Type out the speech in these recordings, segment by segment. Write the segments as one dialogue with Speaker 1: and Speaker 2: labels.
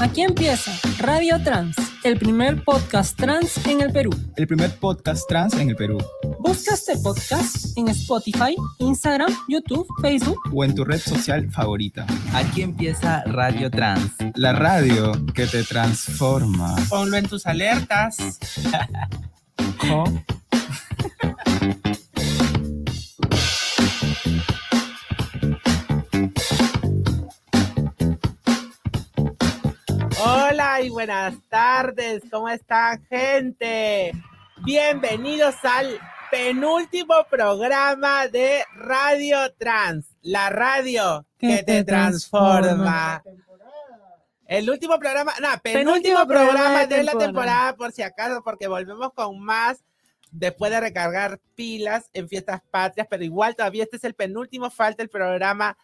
Speaker 1: Aquí empieza Radio Trans, el primer podcast trans en el Perú.
Speaker 2: El primer podcast trans en el Perú.
Speaker 1: Busca este podcast en Spotify, Instagram, YouTube, Facebook
Speaker 2: o en tu red social favorita.
Speaker 3: Aquí empieza Radio Trans.
Speaker 2: La radio que te transforma.
Speaker 4: Ponlo en tus alertas. buenas tardes, ¿cómo están gente? Bienvenidos al penúltimo programa de Radio Trans, la radio que, te, transforma. El último programa, no, penúltimo, programa, de, la temporada, por si acaso, porque volvemos con más después de recargar pilas en fiestas patrias, pero igual todavía este es el penúltimo, falta el programa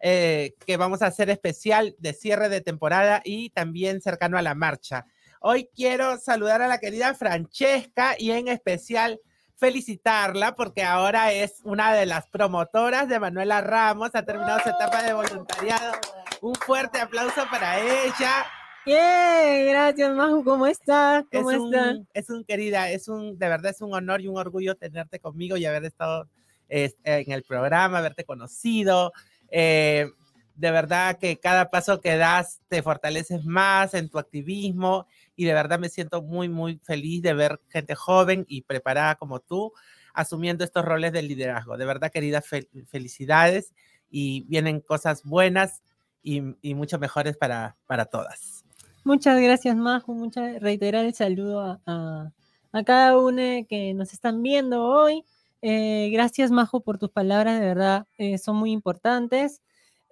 Speaker 4: eh, que vamos a hacer especial de cierre de temporada y también cercano a la marcha. Hoy quiero saludar a la querida Francesca y en especial felicitarla porque ahora es una de las promotoras de Manuela Ramos, ha terminado su etapa de voluntariado. Un fuerte aplauso para ella.
Speaker 1: Bien, gracias, Maju. ¿Cómo estás? ¿Cómo
Speaker 4: es
Speaker 1: estás?
Speaker 4: Un, es un querida, es un, de verdad es un honor y un orgullo tenerte conmigo y haber estado en el programa, haberte conocido. Eh, de verdad que cada paso que das te fortaleces más en tu activismo y de verdad me siento muy, muy feliz de ver gente joven y preparada como tú asumiendo estos roles de liderazgo. De verdad, querida, felicidades y vienen cosas buenas y, y mucho mejores para, para todas.
Speaker 1: Muchas gracias, Majo. Muchas reiterar el saludo a, a, a cada uno que nos están viendo hoy. Eh, gracias, Majo, por tus palabras, de verdad, eh, son muy importantes,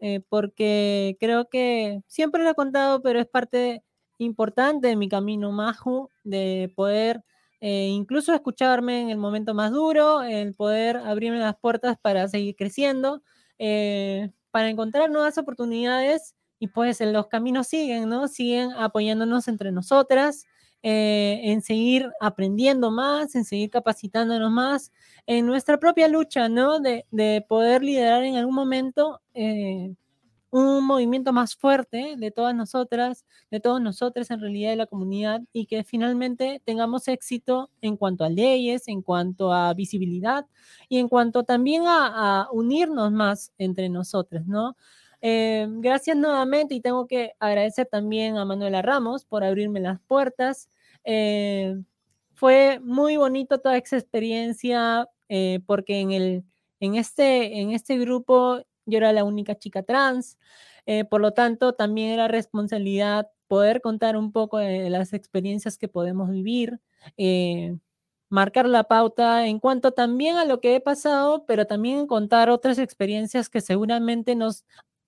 Speaker 1: eh, porque creo que siempre lo he contado, pero es parte importante de mi camino, Majo, de poder incluso escucharme en el momento más duro, el poder abrirme las puertas para seguir creciendo, para encontrar nuevas oportunidades y pues los caminos siguen, ¿no? Siguen apoyándonos entre nosotras. Eh, en seguir aprendiendo más, en seguir capacitándonos más, en nuestra propia lucha, ¿no? De, de poder liderar en algún momento eh, un movimiento más fuerte de todas nosotras, de todos nosotros en realidad de la comunidad y que finalmente tengamos éxito en cuanto a leyes, en cuanto a visibilidad y en cuanto también a, a unirnos más entre nosotros, ¿no? Eh, gracias nuevamente y tengo que agradecer también a Manuela Ramos por abrirme las puertas. Eh, fue muy bonito toda esa experiencia eh, porque en, el, en, este, en este grupo yo era la única chica trans, eh, por lo tanto también era responsabilidad poder contar un poco de las experiencias que podemos vivir, eh, marcar la pauta en cuanto también a lo que he pasado, pero también contar otras experiencias que seguramente nos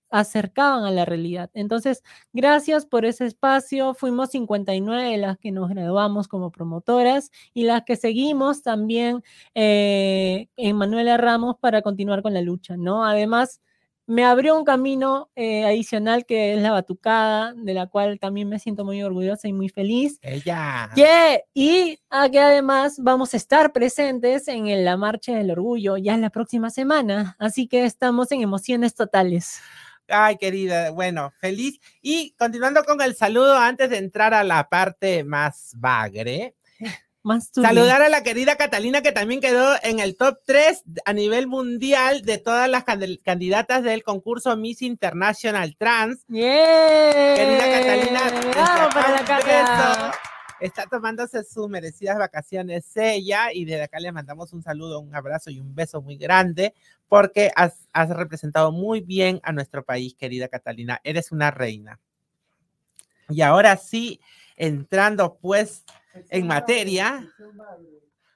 Speaker 1: acercaban a la realidad. Entonces, gracias por ese espacio. Fuimos 59 de las que nos graduamos como promotoras y las que seguimos también eh, en Manuela Ramos para continuar con la lucha, ¿no? Además, me abrió un camino eh, adicional que es la batucada, de la cual también me siento muy orgullosa y muy feliz.
Speaker 4: Ella.
Speaker 1: Yeah. Y aquí además vamos a estar presentes en la Marcha del Orgullo ya en la próxima semana, así que estamos en emociones totales.
Speaker 4: Ay, querida, bueno, feliz. Y continuando con el saludo, antes de entrar a la parte más bagre,
Speaker 1: más
Speaker 4: saludar a la querida Catalina, que también quedó en el top 3 a nivel mundial de todas las candidatas del concurso Miss International Trans.
Speaker 1: Yeah.
Speaker 4: Querida Catalina,
Speaker 1: Bravo para la
Speaker 4: está tomándose sus merecidas vacaciones ella y desde acá le mandamos un saludo, un abrazo y un beso muy grande porque has, has representado muy bien a nuestro país, querida Catalina. Eres una reina. Y ahora sí, entrando pues en materia.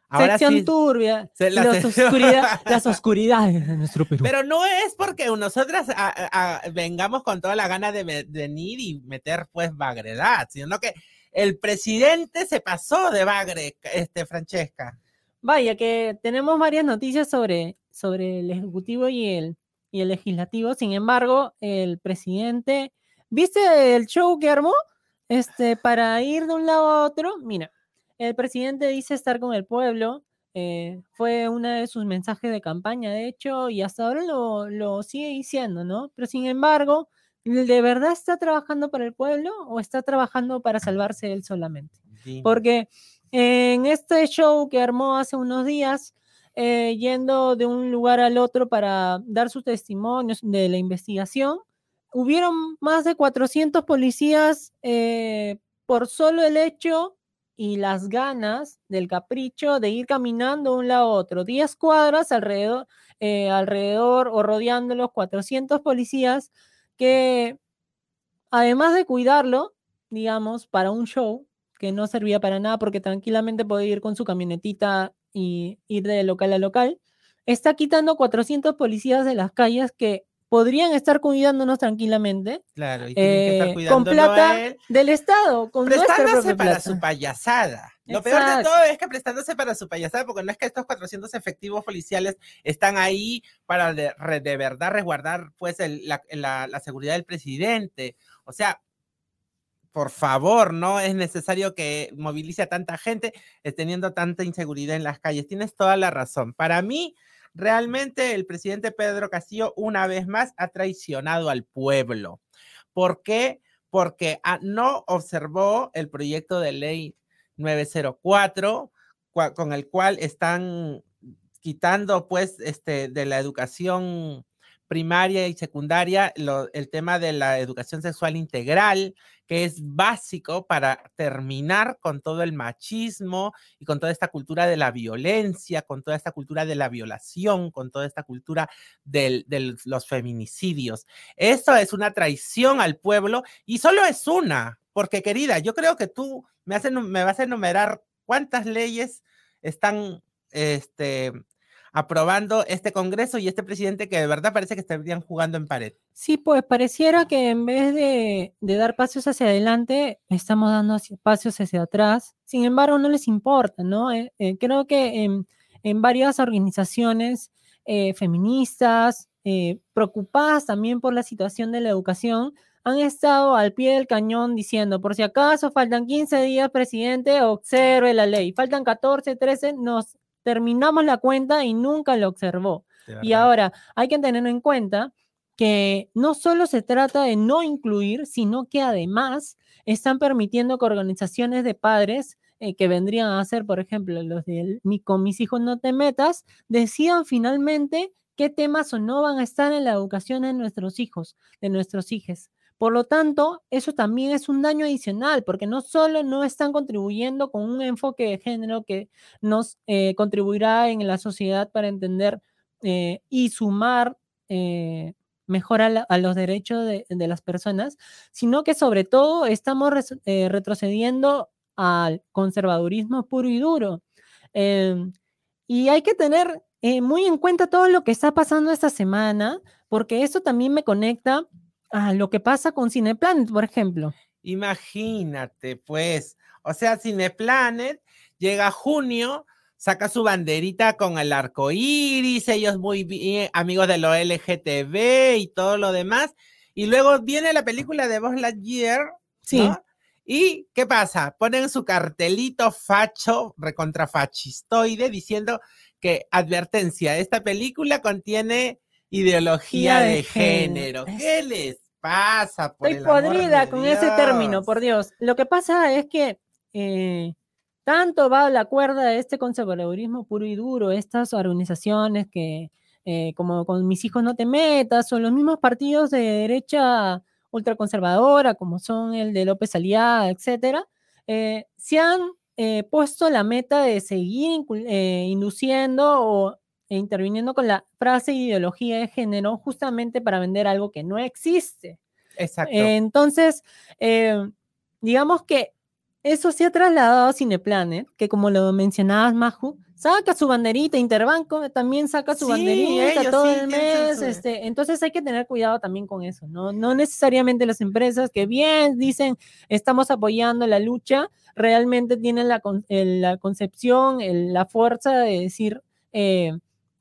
Speaker 1: Ahora sección sí, turbia, la las, oscuridad, las, oscuridades de nuestro Perú.
Speaker 4: Pero no es porque nosotras a, a, vengamos con toda la gana de venir y meter pues bagredad, sino que el presidente se pasó de bagre, este, Francesca.
Speaker 1: Vaya, que tenemos varias noticias sobre, sobre el Ejecutivo y el, y el Legislativo. Sin embargo, el presidente, ¿viste el show que armó? Este, para ir de un lado a otro, mira, el presidente dice estar con el pueblo, eh, fue uno de sus mensajes de campaña, de hecho, y hasta ahora lo, lo sigue diciendo, ¿no? Pero sin embargo, ¿de verdad está trabajando para el pueblo o está trabajando para salvarse él solamente? Porque en este show que armó hace unos días, eh, yendo de un lugar al otro para dar sus testimonios de la investigación, hubieron más de 400 policías eh, por solo el hecho y las ganas del capricho de ir caminando de un lado a otro, 10 cuadras alrededor, eh, alrededor o rodeando los 400 policías que además de cuidarlo, digamos, para un show que no servía para nada porque tranquilamente podía ir con su camionetita y ir de local a local, está quitando 400 policías de las calles que podrían estar cuidándonos tranquilamente
Speaker 4: Claro, y tienen que
Speaker 1: eh,
Speaker 4: estar
Speaker 1: con
Speaker 4: cuidándolo a
Speaker 1: plata
Speaker 4: él,
Speaker 1: del Estado, con nuestra
Speaker 4: para su payasada. Lo peor de todo es que prestándose para su payasada, porque no es que estos 400 efectivos policiales están ahí para de, de verdad resguardar pues el- la, la- la seguridad del presidente. O sea, por favor, no es necesario que movilice a tanta gente eh, teniendo tanta inseguridad en las calles. Tienes toda la razón. Para mí, realmente el presidente Pedro Castillo una vez más ha traicionado al pueblo. ¿Por qué? Porque ah, no observó el proyecto de ley 904 cua- con el cual están quitando pues este de la educación primaria y secundaria el tema de la educación sexual integral, que es básico para terminar con todo el machismo y con toda esta cultura de la violencia, con toda esta cultura de la violación, con toda esta cultura de los feminicidios. Eso es una traición al pueblo y solo es una, porque querida, yo creo que tú me, has enu- me vas a enumerar cuántas leyes están este, aprobando este Congreso y este presidente que de verdad parece que estarían jugando en pared.
Speaker 1: Sí, pues pareciera que en vez de, de dar pasos hacia adelante, estamos dando pasos hacia atrás. Sin embargo, no les importa, ¿no? Eh, eh, creo que en, en varias organizaciones eh, feministas, preocupadas también por la situación de la educación, han estado al pie del cañón diciendo, por si acaso faltan 15 días, presidente, observe la ley. Faltan 14, 13, nos terminamos la cuenta y nunca lo observó. Y ahora hay que tener en cuenta que no solo se trata de no incluir, sino que además están permitiendo que organizaciones de padres eh, que vendrían a ser, por ejemplo, los de mi, con mis hijos no te metas, decidan finalmente qué temas o no van a estar en la educación de nuestros hijos, de nuestros hijos. Por lo tanto, eso también es un daño adicional, porque no solo no están contribuyendo con un enfoque de género que nos eh, contribuirá en la sociedad para entender eh, y sumar eh, mejor a, la- a los derechos de, de las personas, sino que sobre todo estamos eh, retrocediendo al conservadurismo puro y duro. Em, y hay que tener eh, muy en cuenta todo lo que está pasando esta semana, porque eso también me conecta a lo que pasa con Cineplanet, por ejemplo.
Speaker 4: Imagínate, pues, o sea, Cineplanet llega a junio, saca su banderita con el arco iris, ellos muy bien, amigos de lo LGTB y todo lo demás, y luego viene la película de Buzz Lightyear,
Speaker 1: Sí.
Speaker 4: ¿no? ¿Y qué pasa? Ponen su cartelito facho, recontrafascistoide, diciendo que, advertencia, esta película contiene ideología
Speaker 1: Ideología de
Speaker 4: de género.
Speaker 1: género.
Speaker 4: ¿Qué les pasa? Por
Speaker 1: Estoy
Speaker 4: el amor
Speaker 1: podrida
Speaker 4: de
Speaker 1: con ese término, por Dios. Lo que pasa es que eh, tanto va la cuerda de este conservadurismo puro y duro, estas organizaciones que, eh, como con mis hijos no te metas, o los mismos partidos de derecha ultraconservadora, como son el de López Aliaga, etcétera, eh, se han puesto la meta de seguir induciendo o e interviniendo con la frase ideología de género justamente para vender algo que no existe.
Speaker 4: Exacto.
Speaker 1: Eh, Entonces, eh, digamos que eso se ha trasladado a Cineplanet, que como lo mencionabas, Maju, saca su banderita, Interbanco también saca su
Speaker 4: Sí,
Speaker 1: banderita todo
Speaker 4: sí
Speaker 1: el mes. Este, entonces hay que tener cuidado también con eso, ¿no? No necesariamente las empresas que bien dicen estamos apoyando la lucha, realmente tienen la, con- el- la concepción, la fuerza de decir eh,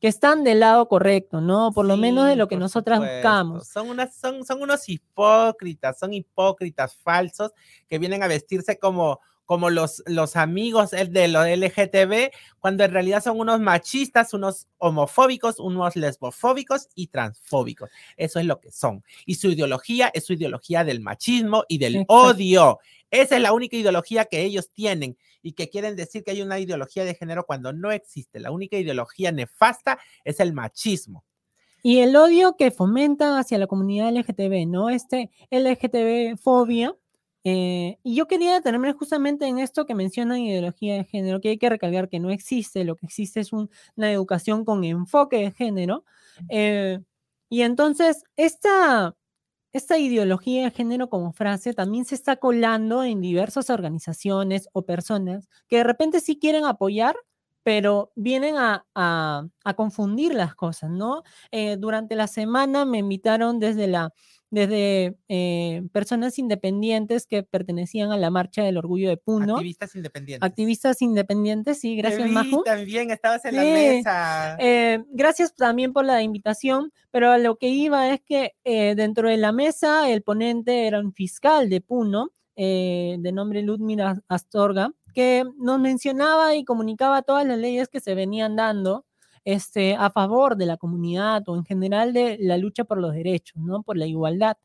Speaker 1: que están del lado correcto, ¿no? Por lo menos de lo que nosotras
Speaker 4: supuesto.
Speaker 1: buscamos.
Speaker 4: Son, unas, son, son unos hipócritas, son hipócritas falsos que vienen a vestirse como, como los, los amigos de los LGTB, cuando en realidad son unos machistas, unos homofóbicos, unos lesbofóbicos y transfóbicos. Eso es lo que son. Y su ideología es su ideología del machismo y del
Speaker 1: Exacto.
Speaker 4: odio. Esa es la única ideología que ellos tienen y que quieren decir que hay una ideología de género cuando no existe. La única ideología nefasta es el machismo.
Speaker 1: Y el odio que fomentan hacia la comunidad LGTB, ¿no? Este LGTB-fobia. eh, y yo quería detenerme justamente en esto que mencionan ideología de género, que hay que recalcar que no existe, lo que existe es un- una educación con enfoque de género. eh, y entonces, esta, esta ideología de género como frase también se está colando en diversas organizaciones o personas que de repente sí quieren apoyar, pero vienen a, a- confundir las cosas, ¿no? Eh, durante la semana me invitaron desde la desde eh, personas independientes que pertenecían a la Marcha del Orgullo de Puno,
Speaker 4: Activistas independientes.
Speaker 1: activistas independientes, sí, gracias,
Speaker 4: vi
Speaker 1: Majo.
Speaker 4: También estabas en la mesa.
Speaker 1: Eh, gracias también por la invitación, pero a lo que iba es que eh, dentro de la mesa el ponente era un fiscal de Puno, eh, de nombre Ludmila Astorga, que nos mencionaba y comunicaba todas las leyes que se venían dando este, a favor de la comunidad o en general de la lucha por los derechos, ¿no? por la igualdad.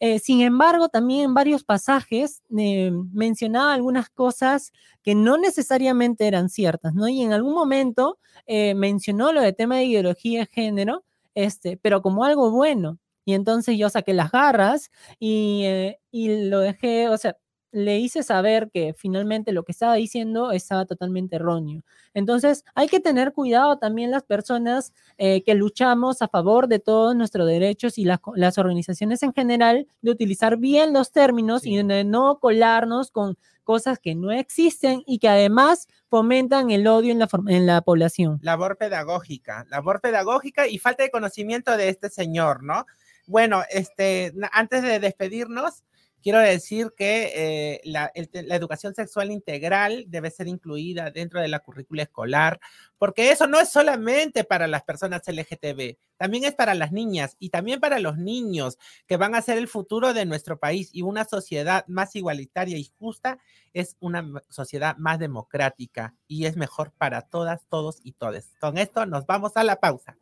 Speaker 1: Eh, sin embargo, también en varios pasajes eh, mencionaba algunas cosas que no necesariamente eran ciertas, ¿no? Y en algún momento eh, mencionó lo de tema de ideología de género, este, pero como algo bueno. Y entonces yo saqué las garras y, y lo dejé, o sea, le hice saber que finalmente lo que estaba diciendo estaba totalmente erróneo. Entonces, hay que tener cuidado también las personas eh, que luchamos a favor de todos nuestros derechos y las, organizaciones en general, de utilizar bien los términos
Speaker 4: Sí.
Speaker 1: y de no colarnos con cosas que no existen y que además fomentan el odio en la, en la población.
Speaker 4: labor pedagógica, labor pedagógica y falta de conocimiento de este señor, ¿no? Bueno, este, antes de despedirnos, quiero decir que eh, la, el la educación sexual integral debe ser incluida dentro de la currícula escolar, porque eso no es solamente para las personas LGTB, también es para las niñas y también para los niños que van a ser el futuro de nuestro país y una sociedad más igualitaria y justa es una sociedad más democrática y es mejor para todas, todos y todes. Con esto nos vamos a la pausa.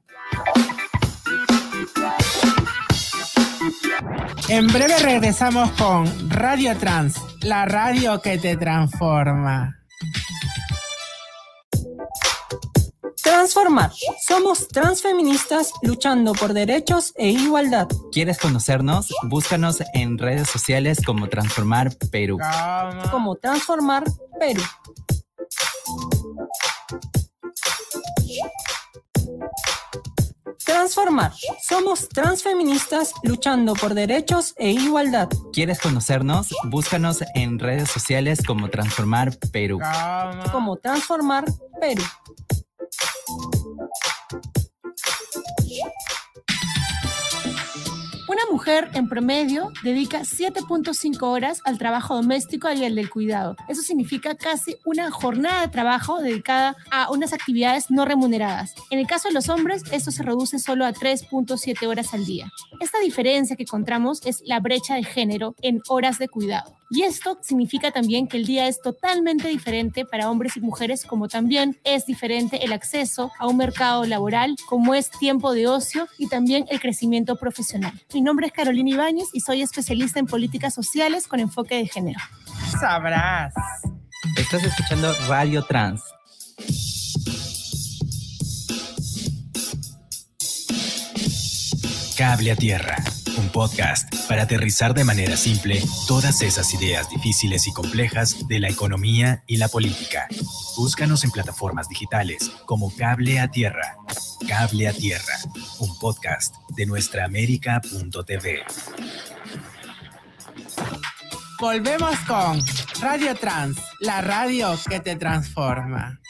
Speaker 4: En breve regresamos con Radio Trans, la radio que te transforma.
Speaker 1: Transformar. Somos transfeministas luchando por derechos e igualdad.
Speaker 3: ¿Quieres conocernos? Búscanos en redes sociales como Transformar Perú.
Speaker 1: Como Transformar Perú. Transformar. Somos transfeministas luchando por derechos e igualdad.
Speaker 3: ¿Quieres conocernos? Búscanos en redes sociales como Transformar Perú.
Speaker 1: Como Transformar Perú.
Speaker 5: Mujer en promedio dedica 7.5 horas al trabajo doméstico y al del cuidado. Eso significa casi una jornada de trabajo dedicada a unas actividades no remuneradas. En el caso de los hombres, esto se reduce solo a 3.7 horas al día. Esta diferencia que encontramos es la brecha de género en horas de cuidado. Y esto significa también que el día es totalmente diferente para hombres y mujeres, como también es diferente el acceso a un mercado laboral, como es tiempo de ocio y también el crecimiento profesional. Mi nombre es Carolina Ibáñez y soy especialista en políticas sociales con enfoque de género.
Speaker 4: Sabrás.
Speaker 3: Estás escuchando Radio Trans.
Speaker 6: Cable a Tierra, un podcast para aterrizar de manera simple todas esas ideas difíciles y complejas de la economía y la política. Búscanos en plataformas digitales como Cable a Tierra. Cable a Tierra, un podcast de nuestraamérica.tv.
Speaker 4: Volvemos con Radio Trans, la radio que te transforma.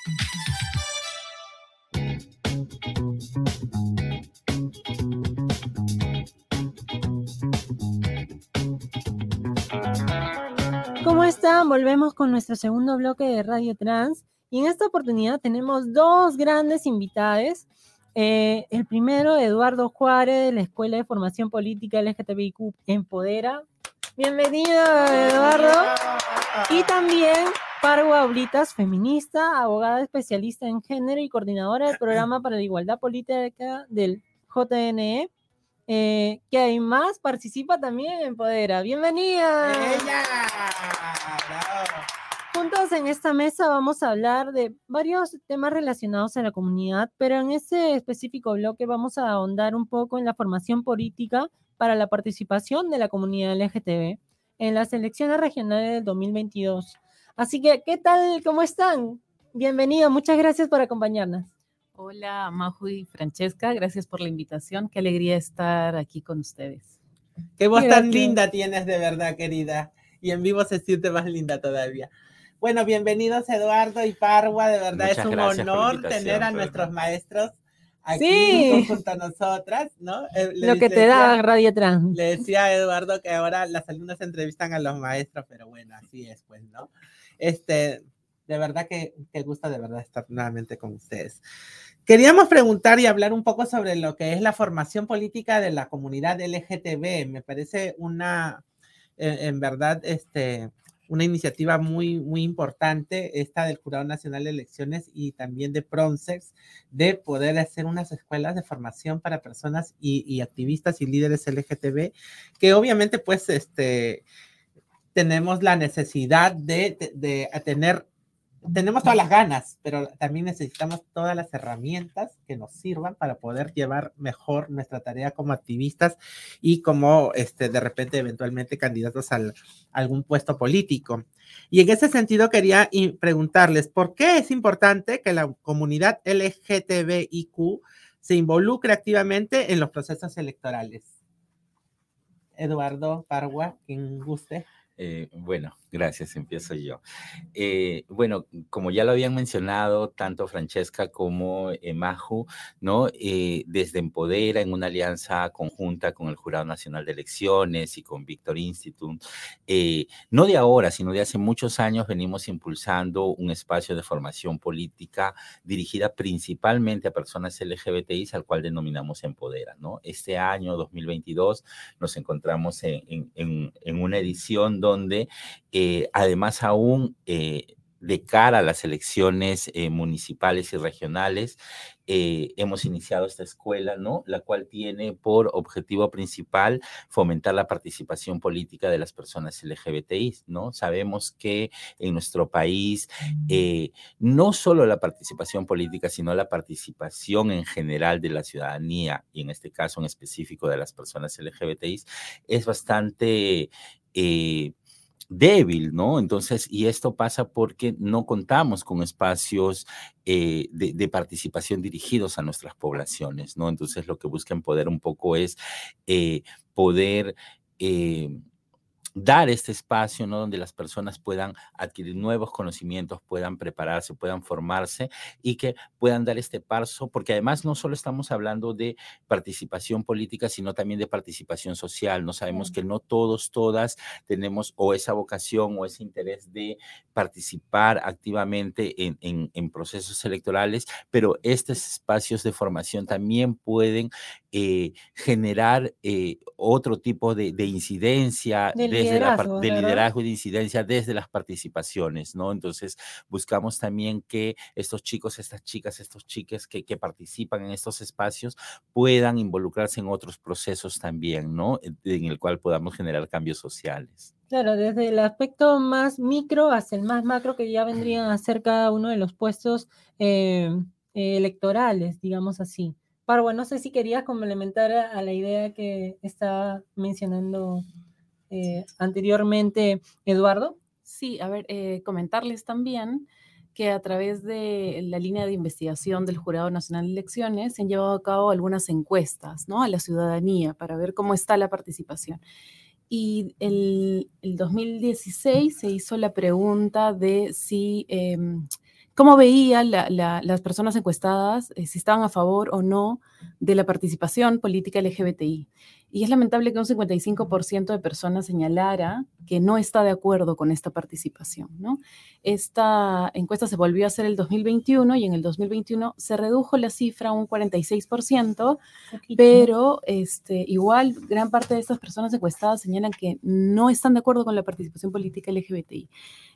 Speaker 1: ¿Cómo están? Volvemos con nuestro segundo bloque de Radio Trans. Y en esta oportunidad tenemos dos grandes invitados. Eh, el primero, Eduardo Juárez, de la Escuela de Formación Política LGTBIQ Empodera. Bienvenido, Eduardo. Y también Parwa Oblitas, feminista, abogada especialista en género y coordinadora del programa para la igualdad política del JNE, eh, que además participa también en Empodera. Bienvenida.
Speaker 4: ¡Ella! Bravo.
Speaker 1: Juntos en esta mesa vamos a hablar de varios temas relacionados a la comunidad, pero en este específico bloque vamos a ahondar un poco en la formación política para la participación de la comunidad LGTB en las elecciones regionales del 2022. Así que, ¿qué tal? ¿Cómo están? Bienvenido, muchas gracias por acompañarnos.
Speaker 7: Hola, Maju y Francesca, gracias por la invitación. Qué alegría estar aquí con ustedes.
Speaker 4: Qué voz tan
Speaker 1: Gracias.
Speaker 4: linda tienes de verdad, querida. Y en vivo se siente más linda todavía. Bueno, bienvenidos Eduardo y Parwa, de verdad
Speaker 8: Muchas
Speaker 4: es un honor tener a nuestros maestros aquí
Speaker 1: Sí.
Speaker 4: junto a nosotras, ¿no? Eh,
Speaker 1: Lo que te da Radio Trans.
Speaker 4: Le decía a Eduardo que ahora las alumnas entrevistan a los maestros, pero bueno, así es, pues, ¿no? Este, de verdad que, que gusta de verdad estar nuevamente con ustedes. Queríamos preguntar y hablar un poco sobre lo que es la formación política de la comunidad LGTB. Me parece una, eh, en verdad, este, una iniciativa muy, muy importante, esta del Jurado Nacional de Elecciones y también de Pronsex, de poder hacer unas escuelas de formación para personas y, activistas y líderes LGTB, que obviamente, pues, este, tenemos la necesidad de, de- de tener, tenemos todas las ganas, pero también necesitamos todas las herramientas que nos sirvan para poder llevar mejor nuestra tarea como activistas y como, este, de repente, eventualmente candidatos al, a algún puesto político. Y en ese sentido quería preguntarles, ¿por qué es importante que la comunidad LGTBIQ se involucre activamente en los procesos electorales? Eduardo Parwa, quien guste.
Speaker 8: Eh, bueno, gracias, empiezo yo. Eh, bueno, como ya lo habían mencionado tanto Francesca como eh. Eh, desde Empodera, en una alianza conjunta con el Jurado Nacional de Elecciones y con Victor Institute, eh, no de ahora, sino de hace muchos años venimos impulsando un espacio de formación política dirigida principalmente a personas LGBTI, al cual denominamos Empodera. Este año 2022 nos encontramos en, una edición donde además aún eh, de cara a las elecciones eh, municipales y regionales, eh, hemos iniciado esta escuela, ¿no? La cual tiene por objetivo principal fomentar la participación política de las personas LGBTI, ¿no? Sabemos que en nuestro país eh, no solo la participación política, sino la participación en general de la ciudadanía, y en este caso en específico de las personas LGBTI, es bastante eh, débil, ¿no? Entonces, y esto pasa porque no contamos con espacios eh, de, participación dirigidos a nuestras poblaciones, ¿no? Entonces, lo que busca Empoder un poco es eh, poder... eh, dar este espacio, ¿no? Donde las personas puedan adquirir nuevos conocimientos, puedan prepararse, puedan formarse y que puedan dar este paso, porque además no solo estamos hablando de participación política, sino también de participación social. No sabemos que no todos, todas tenemos o esa vocación o ese interés de participar activamente en, en- en procesos electorales, pero estos espacios de formación también pueden eh, generar eh, otro tipo de, de incidencia
Speaker 1: De
Speaker 8: desde la par-
Speaker 1: liderazgo,
Speaker 8: de
Speaker 1: ¿verdad?
Speaker 8: liderazgo y de incidencia desde las participaciones, ¿no? Entonces, buscamos también que estos chicos, estas chicas, estos chiques que, que participan en estos espacios puedan involucrarse en otros procesos también, ¿no? En el cual podamos generar cambios sociales.
Speaker 1: Claro, desde el aspecto más micro hasta el más macro que ya vendrían a ser cada uno de los puestos eh, eh, electorales, digamos así. Parwa, no sé si querías complementar a, a la idea que estaba mencionando eh, anteriormente Eduardo.
Speaker 7: Sí, a ver, eh, comentarles también que a través de la línea de investigación del Jurado Nacional de Elecciones se han llevado a cabo algunas encuestas ¿no? a la ciudadanía para ver cómo está la participación. Y el, el 2016 se hizo la pregunta de si, em, cómo veían la- la- las personas encuestadas, eh, si estaban a favor o no de la participación política LGBTI. Y es lamentable que un 55% de personas señalara que no está de acuerdo con esta participación. ¿no? Esta encuesta se volvió a hacer el 2021 y en el 2021 se redujo la cifra a un 46%, pero este, igual gran parte de estas personas encuestadas señalan que no están de acuerdo con la participación política LGBTI.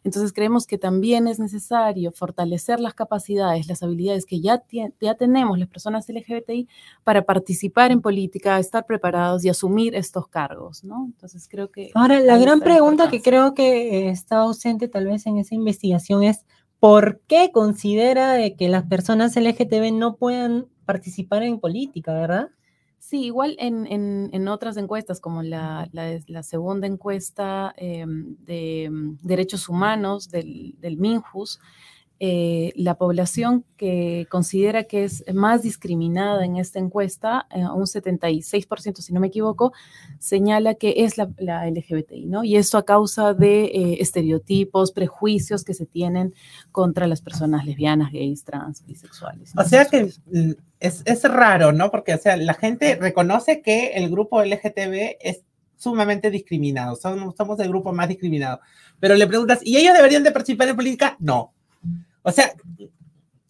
Speaker 7: Entonces creemos que también es necesario fortalecer las capacidades, las habilidades que ya, ya tenemos las personas LGBTI para participar en política, estar preparados y asumir estos cargos, ¿no? Entonces creo que...
Speaker 1: Ahora, la gran pregunta que creo que está ausente tal vez en esa investigación es, ¿por qué considera que las personas LGTB no puedan participar en política, verdad?
Speaker 7: Sí, igual en, en, otras encuestas, como la, la, segunda encuesta em, de em, derechos humanos del, del MINJUS, eh, la población que considera que es más discriminada en esta encuesta, eh, un 76%, si no me equivoco, señala que es la, LGBTI, ¿no? Y esto a causa de eh, estereotipos, prejuicios que se tienen contra las personas lesbianas, gays, trans, bisexuales.
Speaker 4: O sea que es, es, raro, ¿no? Porque, o sea, la gente reconoce que el grupo LGTB es sumamente discriminado, somos, somos el grupo más discriminado. Pero le preguntas, ¿y ellos deberían de participar en política? No. O sea,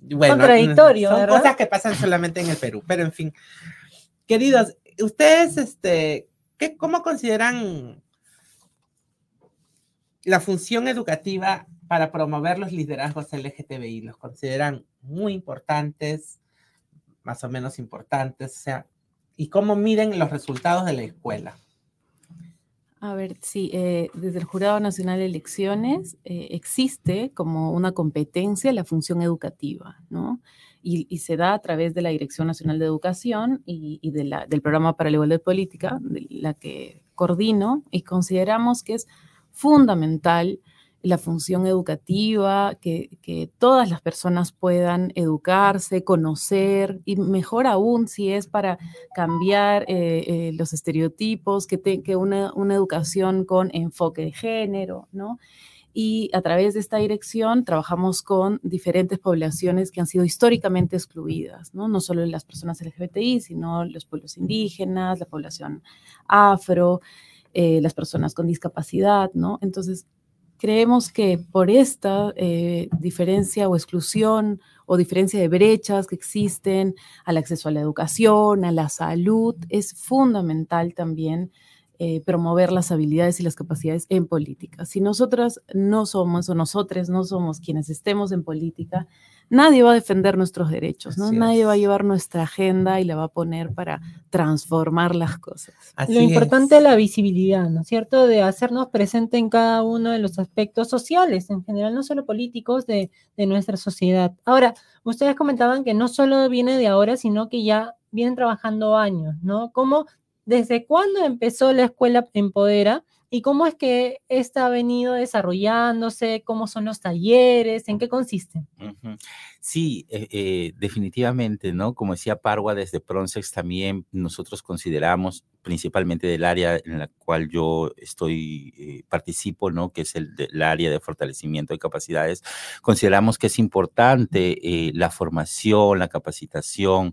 Speaker 4: bueno,
Speaker 1: contradictorio,
Speaker 4: son cosas que pasan solamente en el Perú, pero en fin. Queridos, ustedes, este, ¿qué, ¿cómo consideran la función educativa para promover los liderazgos LGTBI? ¿Los consideran muy importantes, más o menos importantes? O sea, ¿y cómo miden los resultados de la escuela?
Speaker 7: A ver, sí, eh, desde el Jurado Nacional de Elecciones eh, existe como una competencia la función educativa, ¿no? Y, se da a través de la Dirección Nacional de Educación y, del Programa para la Igualdad Política, de la que coordino, y consideramos que es fundamental la función educativa, que, todas las personas puedan educarse, conocer, y mejor aún si es para cambiar eh, eh, los estereotipos, que, tenga una, una, educación con enfoque de género, ¿no? Y a través de esta dirección trabajamos con diferentes poblaciones que han sido históricamente excluidas, ¿no? No solo las personas LGBTI, sino los pueblos indígenas, la población afro, eh, las personas con discapacidad, ¿no? Entonces, creemos que por esta eh, diferencia o exclusión o diferencia de brechas que existen al acceso a la educación, a la salud, es fundamental también eh, promover las habilidades y las capacidades en política. Si nosotras no somos o nosotros no somos quienes estemos en política, nadie va a defender nuestros derechos, ¿no? nadie va a llevar nuestra agenda y la va a poner para transformar las cosas.
Speaker 1: Lo importante es. la visibilidad, ¿no es cierto? De hacernos presente en cada uno de los aspectos sociales, en general, no solo políticos, de, de nuestra sociedad. Ahora, ustedes comentaban que no solo viene de ahora, sino que ya vienen trabajando años, ¿no? ¿Cómo, desde cuándo empezó la escuela Empodera? ¿Y cómo es que esta ha venido desarrollándose? ¿Cómo son los talleres? ¿En qué consisten?
Speaker 8: Sí, eh, eh, definitivamente, ¿no? Como decía Parwa, desde Pronsex también nosotros consideramos, principalmente del área en la cual yo estoy, eh, participo, ¿no? Que es el, área de fortalecimiento de capacidades, consideramos que es importante la formación, la capacitación,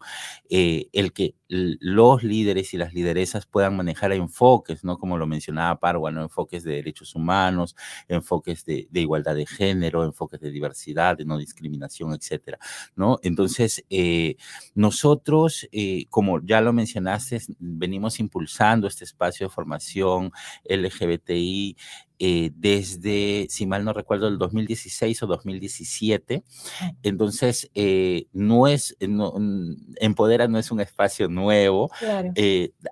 Speaker 8: el que los líderes y las lideresas puedan manejar enfoques, ¿no? Como lo mencionaba Parwa, ¿no? Enfoques de derechos humanos, enfoques de, de igualdad de género, enfoques de diversidad, de no discriminación, etc ¿no? Entonces, eh, nosotros, eh, como ya lo mencionaste, venimos impulsando este espacio de formación LGBTI eh, desde, si mal no recuerdo, el 2016 o 2017. Entonces, no es, no, Empodera no es un espacio nuevo.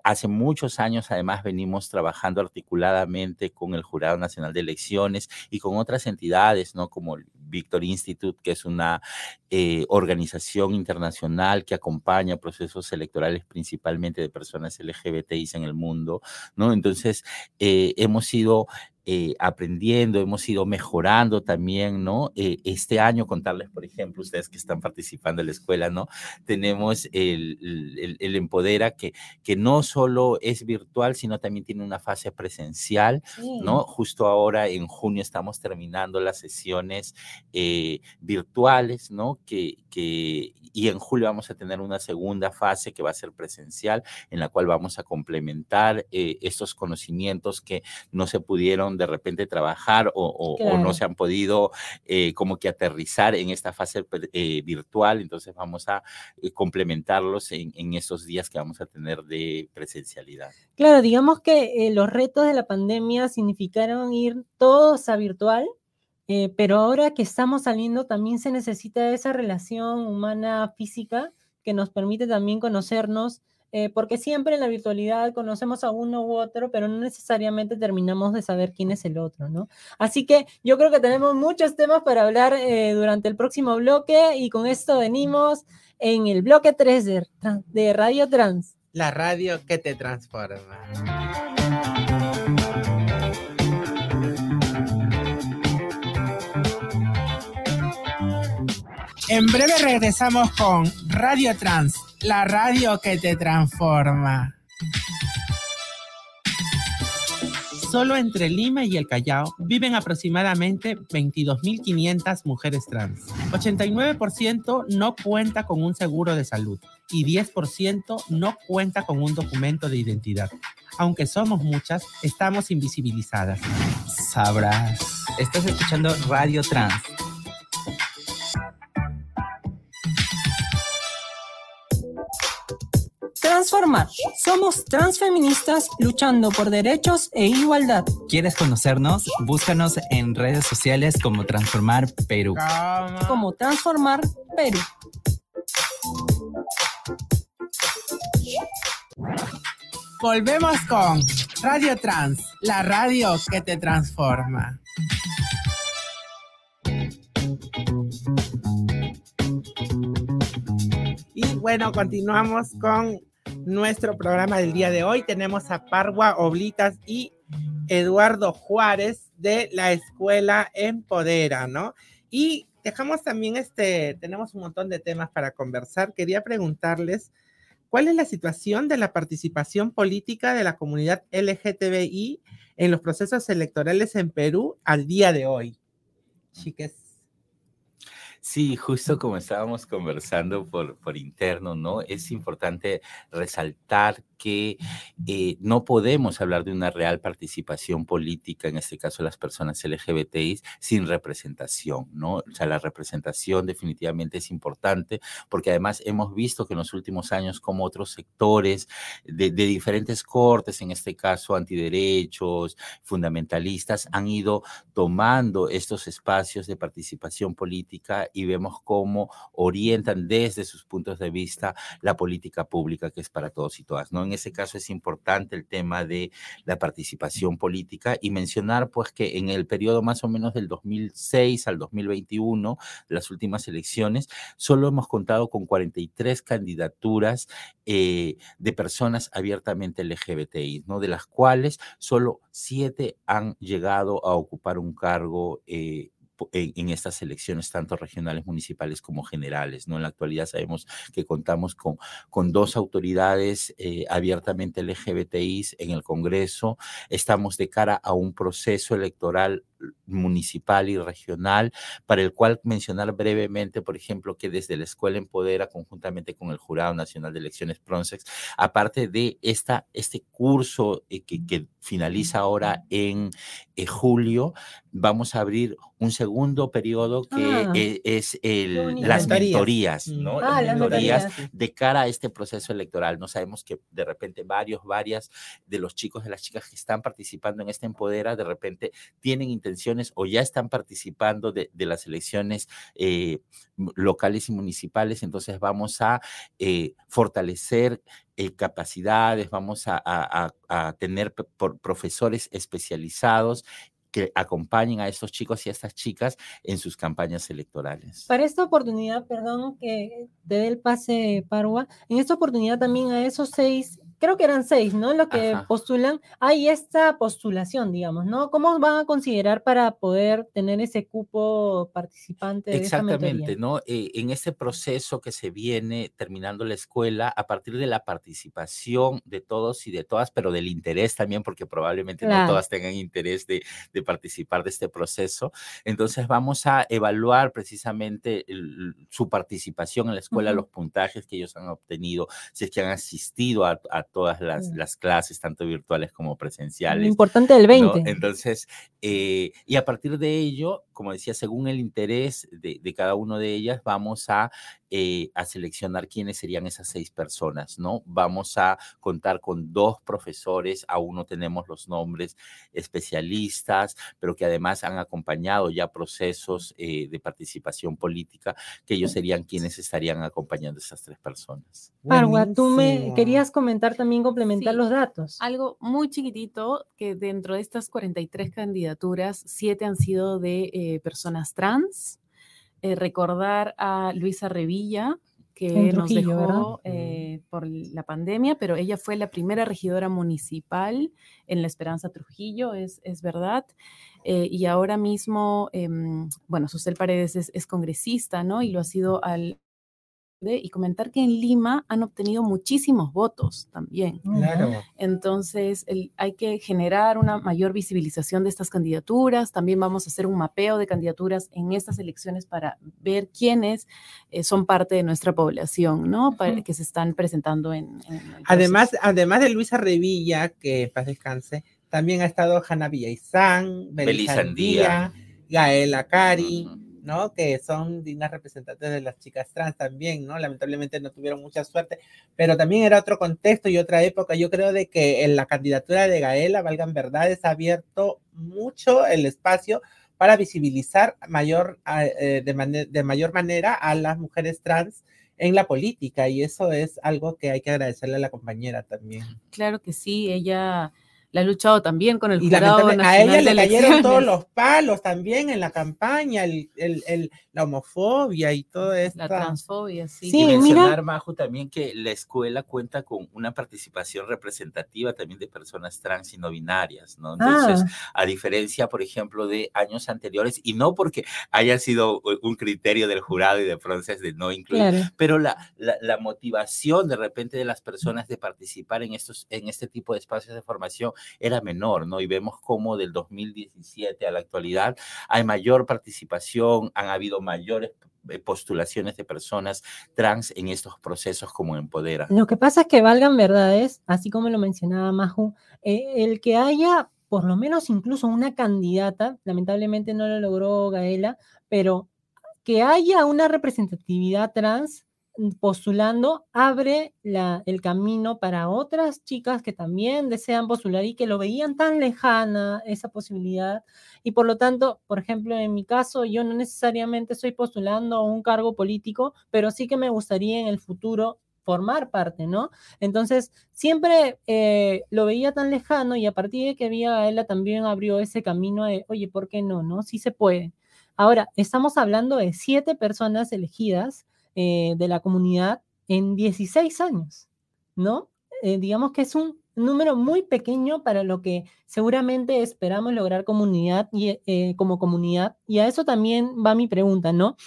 Speaker 8: hace muchos años, además, venimos trabajando articuladamente con el Jurado Nacional de Elecciones y con otras entidades, ¿no? Como Victor Institute, que es una eh, organización internacional que acompaña procesos electorales principalmente de personas LGBTI en el mundo, ¿no? Entonces, eh, hemos ido eh, aprendiendo, hemos ido mejorando también, ¿no? Eh, este año, contarles, por ejemplo, ustedes que están participando en la escuela, ¿no? Tenemos el, el, Empodera que, que no solo es virtual, sino también tiene una fase presencial, ¿no? Justo ahora en junio estamos terminando las sesiones eh, virtuales, ¿no? Que, que, y en julio vamos a tener una segunda fase que va a ser presencial, en la cual vamos a complementar estos conocimientos que no se pudieron de repente trabajar o, no se han podido eh, como que aterrizar en esta fase eh, virtual. Entonces vamos a eh, complementarlos en, en, esos días que vamos a tener de presencialidad.
Speaker 1: Claro, digamos que los retos de la pandemia significaron ir todos a virtual. pero ahora que estamos saliendo también se necesita esa relación humana física que nos permite también conocernos eh, porque siempre en la virtualidad conocemos a uno u otro, pero no necesariamente terminamos de saber quién es el otro, ¿no? Así que yo creo que tenemos muchos temas para hablar eh, durante el próximo bloque y con esto venimos en el bloque 3 de, de Radio Trans.
Speaker 4: La radio que te transforma. En breve regresamos con Radio Trans, la radio que te transforma. Solo entre Lima y el Callao viven aproximadamente 22.500 mujeres trans. 89% no cuenta con un seguro de salud y 10% no cuenta con un documento de identidad. Aunque somos muchas, estamos invisibilizadas.
Speaker 3: Sabrás. Estás escuchando Radio Trans
Speaker 1: Transformar. Somos transfeministas luchando por derechos e igualdad.
Speaker 3: ¿Quieres conocernos? Búscanos en redes sociales como Transformar Perú.
Speaker 1: Como Transformar Perú.
Speaker 4: Volvemos con Radio Trans, la radio que te transforma. Y bueno, continuamos con nuestro programa del día de hoy. Tenemos a Parwa Oblitas y Eduardo Juárez de la Escuela Empodera, ¿no? Y dejamos también este, tenemos un montón de temas para conversar. Quería preguntarles, ¿cuál es la situación de la participación política de la comunidad LGTBI en los procesos electorales en Perú al día de hoy? Chiques.
Speaker 8: Sí, justo como estábamos conversando por, por interno, ¿no? Es importante resaltar que eh, no podemos hablar de una real participación política, en este caso las personas LGBTI, sin representación, ¿no? O sea, la representación definitivamente es importante porque además hemos visto que en los últimos años como otros sectores de, de diferentes cortes, en este caso antiderechos, fundamentalistas, han ido tomando estos espacios de participación política y vemos cómo orientan desde sus puntos de vista la política pública que es para todos y todas, ¿no? En ese caso es importante el tema de la participación política y mencionar pues que en el periodo más o menos del 2006 al 2021, las últimas elecciones, solo hemos contado con 43 candidaturas eh, de personas abiertamente LGBTI, ¿no? De las cuales solo siete han llegado a ocupar un cargo eh, en, estas elecciones, tanto regionales, municipales como generales. ¿no? En la actualidad sabemos que contamos con, con dos autoridades eh, abiertamente LGBTI en el Congreso. Estamos de cara a un proceso electoral municipal y regional, para el cual mencionar brevemente, por ejemplo, que desde la Escuela Empodera, conjuntamente con el Jurado Nacional de Elecciones Pronsex, aparte de esta, este curso eh, que, que, finaliza ahora en eh, julio, vamos a abrir un segundo periodo que ah, e, es, el, las mentorías, ¿no?
Speaker 1: Ah,
Speaker 8: las mentorías
Speaker 1: de
Speaker 8: cara a este proceso electoral. No sabemos que de repente varios, varias de los chicos, de las chicas que están participando en esta Empodera, de repente tienen o ya están participando de, las elecciones eh, locales y municipales. Entonces vamos a eh, fortalecer eh, capacidades, vamos a tener por profesores especializados que acompañen a estos chicos y a estas chicas en sus campañas electorales.
Speaker 1: Para esta oportunidad, perdón que te dé el pase, Parua, en esta oportunidad también a esos seis creo que eran seis, ¿no? Los que
Speaker 8: Ajá.
Speaker 1: postulan, hay esta postulación, digamos, ¿no? ¿Cómo van a considerar para poder tener ese cupo participante de esta mentoría?
Speaker 8: Exactamente, ¿no? Eh, en este proceso que se viene terminando la escuela, a partir de la participación de todos y de todas, pero del interés también, porque probablemente no todas tengan interés de, de participar de este proceso, entonces vamos a evaluar precisamente el- su participación en la escuela, los puntajes que ellos han obtenido, si es que han asistido a, a todas las,
Speaker 1: Mm.
Speaker 8: las clases, tanto virtuales como
Speaker 1: Lo
Speaker 8: presenciales.
Speaker 1: importante del
Speaker 8: ¿no?
Speaker 1: 20.
Speaker 8: Entonces, eh, y a partir de ello, como decía, según el interés de, de cada uno de ellas, vamos a, eh, a seleccionar quiénes serían esas seis personas, ¿no? Vamos a contar con dos profesores, aún no tenemos los nombres especialistas, pero que además han acompañado ya procesos eh, de participación política, que ellos serían quienes estarían acompañando a esas tres personas.
Speaker 1: Parwa, tú me querías comentar también, complementar
Speaker 7: Sí.
Speaker 1: los datos.
Speaker 7: Algo muy chiquitito, que dentro de estas 43 candidaturas, siete han sido de eh, personas trans. Eh, recordar a Luisa Revilla, que nos dejó eh, por la pandemia, pero ella fue la primera regidora municipal en La Esperanza Trujillo, es, es verdad. Eh, y ahora mismo, em, bueno, Susel Paredes es, es congresista, ¿no? Y lo ha sido al... de- Y comentar que en Lima han obtenido muchísimos votos también.
Speaker 4: Claro.
Speaker 7: Entonces, el- hay que generar una mayor visibilización de estas candidaturas. También vamos a hacer un mapeo de candidaturas en estas elecciones para ver quiénes eh, son parte de nuestra población, ¿no? Para- que se están presentando en.
Speaker 4: Además, además de Luisa Revilla, que paz descanse, también ha estado Hanna Villaizán,
Speaker 8: Belis
Speaker 4: Belisandía,
Speaker 8: Andía.
Speaker 4: Gaela Cari. ¿No? Que son dignas representantes de las chicas trans también, ¿no? Lamentablemente no tuvieron mucha suerte, pero también era otro contexto y otra época. Yo creo de que en la candidatura de Gaela, valgan verdades, ha abierto mucho el espacio para visibilizar mayor, a- eh, de, de mayor manera a las mujeres trans en la política y eso es algo que hay que agradecerle a la compañera también.
Speaker 7: Claro que sí, ella la ha luchado también con el
Speaker 4: Y
Speaker 7: Jurado
Speaker 4: lamentable- a
Speaker 7: Nacional
Speaker 4: ella
Speaker 7: de
Speaker 4: le cayeron todos los palos también en la campaña, el, el- el- la homofobia y todo esto.
Speaker 7: La transfobia, sí.
Speaker 1: Sí,
Speaker 8: y
Speaker 1: mira.
Speaker 8: mencionar, Majo, también que la escuela cuenta con una participación representativa también de personas trans y no binarias, ¿no? Entonces,
Speaker 1: Ah,
Speaker 8: a diferencia, por ejemplo, de años anteriores, y no porque haya sido un criterio del jurado y de Frances de no incluir,
Speaker 1: claro.
Speaker 8: pero la, la, la motivación de repente de las personas de participar en, estos, en este tipo de espacios de formación era menor, ¿no? Y vemos cómo del 2017 a la actualidad hay mayor participación, han habido mayores eh, postulaciones de personas trans en estos procesos como Empodera.
Speaker 1: Lo que pasa es que valgan verdades, así como lo mencionaba Maju, eh, el que haya por lo menos incluso una candidata, lamentablemente no lo logró Gaela, pero que haya una representatividad trans postulando abre el camino para otras chicas que también desean postular y que lo veían tan lejana esa posibilidad. Y por lo tanto, por ejemplo, en mi caso, yo no necesariamente estoy postulando a un cargo político, pero sí que me gustaría en el futuro formar parte, ¿no? Entonces, siempre eh, lo veía tan lejano y a partir de que vi a Gaela también abrió ese camino de, oye, ¿por qué no? ¿No? Sí se puede. Ahora, estamos hablando de siete personas elegidas eh, de la comunidad en 16 años, ¿no? Eh, digamos que es un número muy pequeño para lo que seguramente esperamos lograr comunidad y, eh, como comunidad. Y a eso también va mi pregunta, ¿no?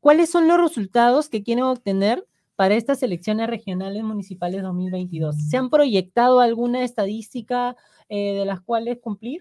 Speaker 1: ¿Cuáles son los resultados que quieren obtener para estas elecciones regionales municipales 2022? ¿Se han proyectado alguna estadística de las cuales cumplir?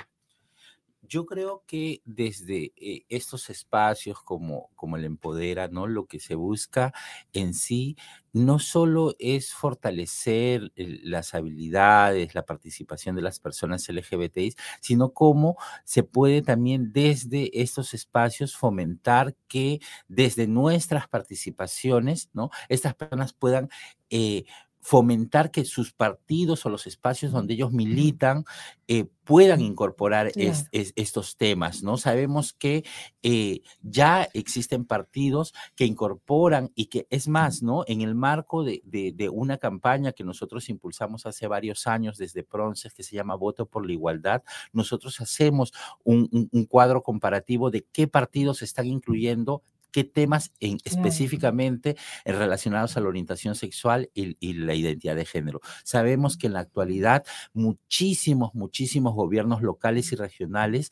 Speaker 8: Yo creo que desde eh, estos espacios como, como el Empodera, ¿no? Lo que se busca en sí no solo es fortalecer las habilidades, la participación de las personas LGBTI, sino cómo se puede también desde estos espacios fomentar que desde nuestras participaciones, ¿no? Estas personas puedan eh, fomentar que sus partidos o los espacios donde ellos militan eh, puedan incorporar
Speaker 1: Claro.
Speaker 8: es- es- estos temas, ¿no? Sabemos que eh, ya existen partidos que incorporan y que es más, ¿no? En el marco de, de- de una campaña que nosotros impulsamos hace varios años desde Pronces, que se llama Voto por la Igualdad, nosotros hacemos un, un- un cuadro comparativo de qué partidos están incluyendo qué temas en, específicamente relacionados a la orientación sexual y, y, la identidad de género. Sabemos que en la actualidad muchísimos, muchísimos gobiernos locales y regionales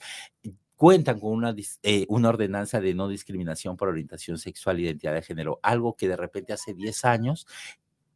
Speaker 8: cuentan con una, eh, una ordenanza de no discriminación por orientación sexual e identidad de género, algo que de repente hace 10 años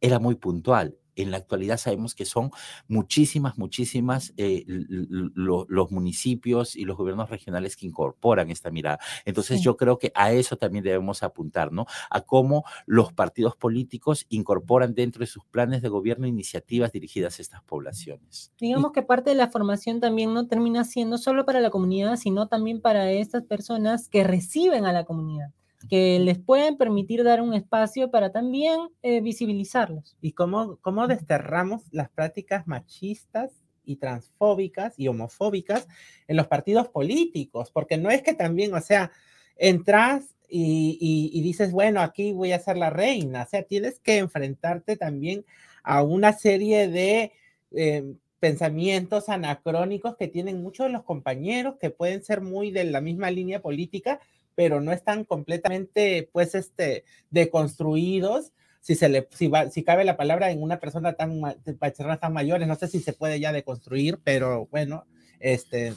Speaker 8: era muy puntual en la actualidad sabemos que son muchísimas, muchísimas eh, los municipios y los gobiernos regionales que incorporan esta mirada. Entonces sí. yo creo que a eso también debemos apuntar, ¿no? A cómo los partidos políticos incorporan dentro de sus planes de gobierno iniciativas dirigidas a estas poblaciones.
Speaker 1: Digamos y, que parte de la formación también no termina siendo solo para la comunidad, sino también para estas personas que reciben a la comunidad que les pueden permitir dar un espacio para también eh, visibilizarlos.
Speaker 4: ¿Y cómo, cómo desterramos las prácticas machistas y transfóbicas y homofóbicas en los partidos políticos? Porque no es que también, o sea, entras y, y, y dices, bueno, aquí voy a ser la reina, o sea, tienes que enfrentarte también a una serie de... Eh, pensamientos anacrónicos que tienen muchos de los compañeros que pueden ser muy de la misma línea política, pero no están completamente, pues, este, deconstruidos. Si, se le, si, va, si cabe la palabra en una persona tan, personas tan mayores, no sé si se puede ya deconstruir, pero bueno, este,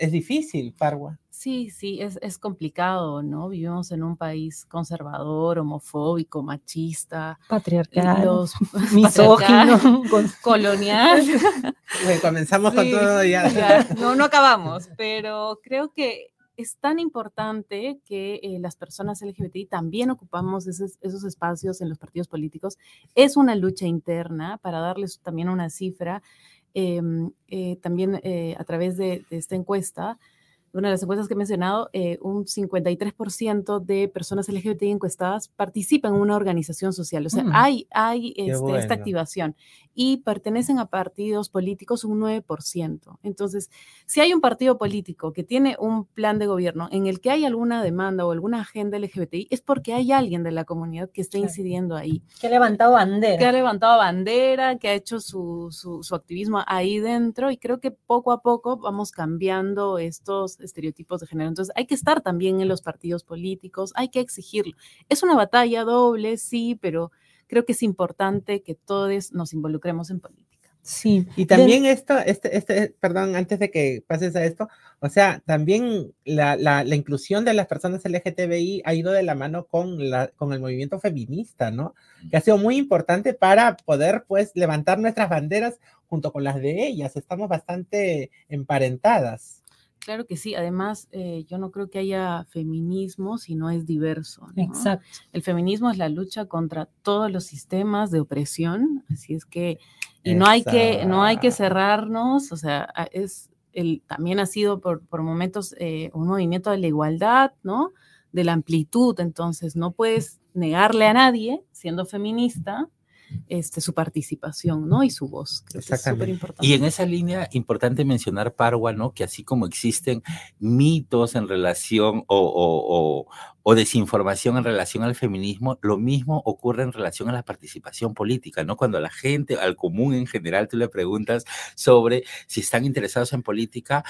Speaker 4: es difícil, Parwa.
Speaker 7: Sí, sí, es, es, complicado, ¿no? Vivimos en un país conservador, homofóbico, machista,
Speaker 1: patriarcal,
Speaker 7: los,
Speaker 1: misógino,
Speaker 7: colonial.
Speaker 4: Bueno, comenzamos sí, con todo ya.
Speaker 7: ya. No, no acabamos, pero creo que es tan importante que eh, las personas LGBTI también ocupamos esos, esos, espacios en los partidos políticos. Es una lucha interna para darles también una cifra. Eh, eh, también eh, a través de, de, esta encuesta, una de las encuestas que he mencionado, un 53% de personas LGBT encuestadas participan en una organización social. O sea, mm. hay, hay este, bueno. esta activación y pertenecen a partidos políticos un 9%. Entonces, si hay un partido político que tiene un plan de gobierno en el que hay alguna demanda o alguna agenda LGBTI, es porque hay alguien de la comunidad que está incidiendo ahí.
Speaker 1: Que ha levantado bandera.
Speaker 7: Que ha levantado bandera, que ha hecho su, su, su activismo ahí dentro y creo que poco a poco vamos cambiando estos estereotipos de género. Entonces hay que estar también en los partidos políticos, hay que exigirlo. Es una batalla doble, sí, pero creo que es importante que todos nos involucremos en política.
Speaker 1: Sí.
Speaker 4: Y también de... esto, este, este, perdón, antes de que pases a esto, o sea, también la, la, la, inclusión de las personas LGTBI ha ido de la mano con, la, con el movimiento feminista, ¿no? Que ha sido muy importante para poder, pues, levantar nuestras banderas junto con las de ellas. Estamos bastante emparentadas.
Speaker 7: Claro que sí, además eh, yo no creo que haya feminismo si no es diverso. ¿no?
Speaker 1: Exacto.
Speaker 7: El feminismo es la lucha contra todos los sistemas de opresión, así es que, y no hay que, no hay que cerrarnos, o sea, es, el, también ha sido por, por momentos eh, un movimiento de la igualdad, ¿no? De la amplitud, entonces no puedes negarle a nadie, siendo feminista, este, su participación, ¿no? Y su voz. Creo que es súper importante.
Speaker 8: Y en esa línea, importante mencionar, Parwa, ¿no? Que así como existen mitos en relación o, o, o, o, desinformación en relación al feminismo, lo mismo ocurre en relación a la participación política, ¿no? Cuando a la gente, al común en general, tú le preguntas sobre si están interesados en política,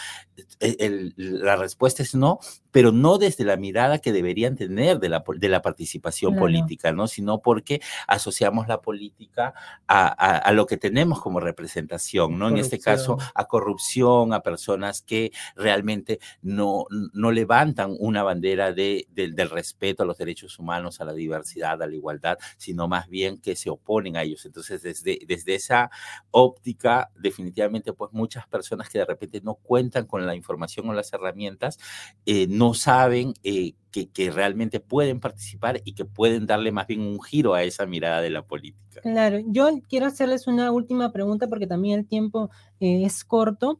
Speaker 8: el, el, la respuesta es no, pero no desde la mirada que deberían tener de la, de la participación claro. política, ¿no? Sino porque asociamos la política a, a, a, lo que tenemos como representación, ¿no? Corrupción. En este caso, a corrupción, a personas que realmente no, no levantan una bandera de, de, del respeto a los derechos humanos, a la diversidad, a la igualdad, sino más bien que se oponen a ellos. Entonces, desde, desde esa óptica, definitivamente, pues muchas personas que de repente no cuentan con la información o las herramientas, eh, no saben eh, que, que, realmente pueden participar y que pueden darle más bien un giro a esa mirada de la política.
Speaker 1: Claro, yo quiero hacerles una última pregunta porque también el tiempo eh, es corto.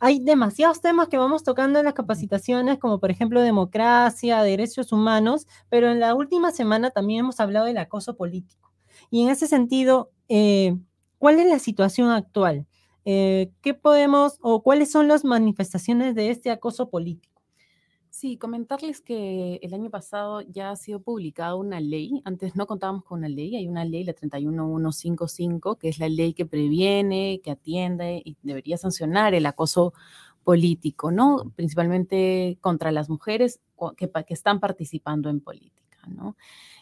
Speaker 1: Hay demasiados temas que vamos tocando en las capacitaciones, como por ejemplo democracia, derechos humanos, pero en la última semana también hemos hablado del acoso político. Y en ese sentido, eh, ¿cuál es la situación actual? Eh, ¿Qué podemos o cuáles son las manifestaciones de este acoso político?
Speaker 7: Sí, comentarles que el año pasado ya ha sido publicada una ley. Antes no contábamos con una ley, hay una ley, la 31155, que es la ley que previene, que atiende y debería sancionar el acoso político, ¿no? Principalmente contra las mujeres que, que están participando en política,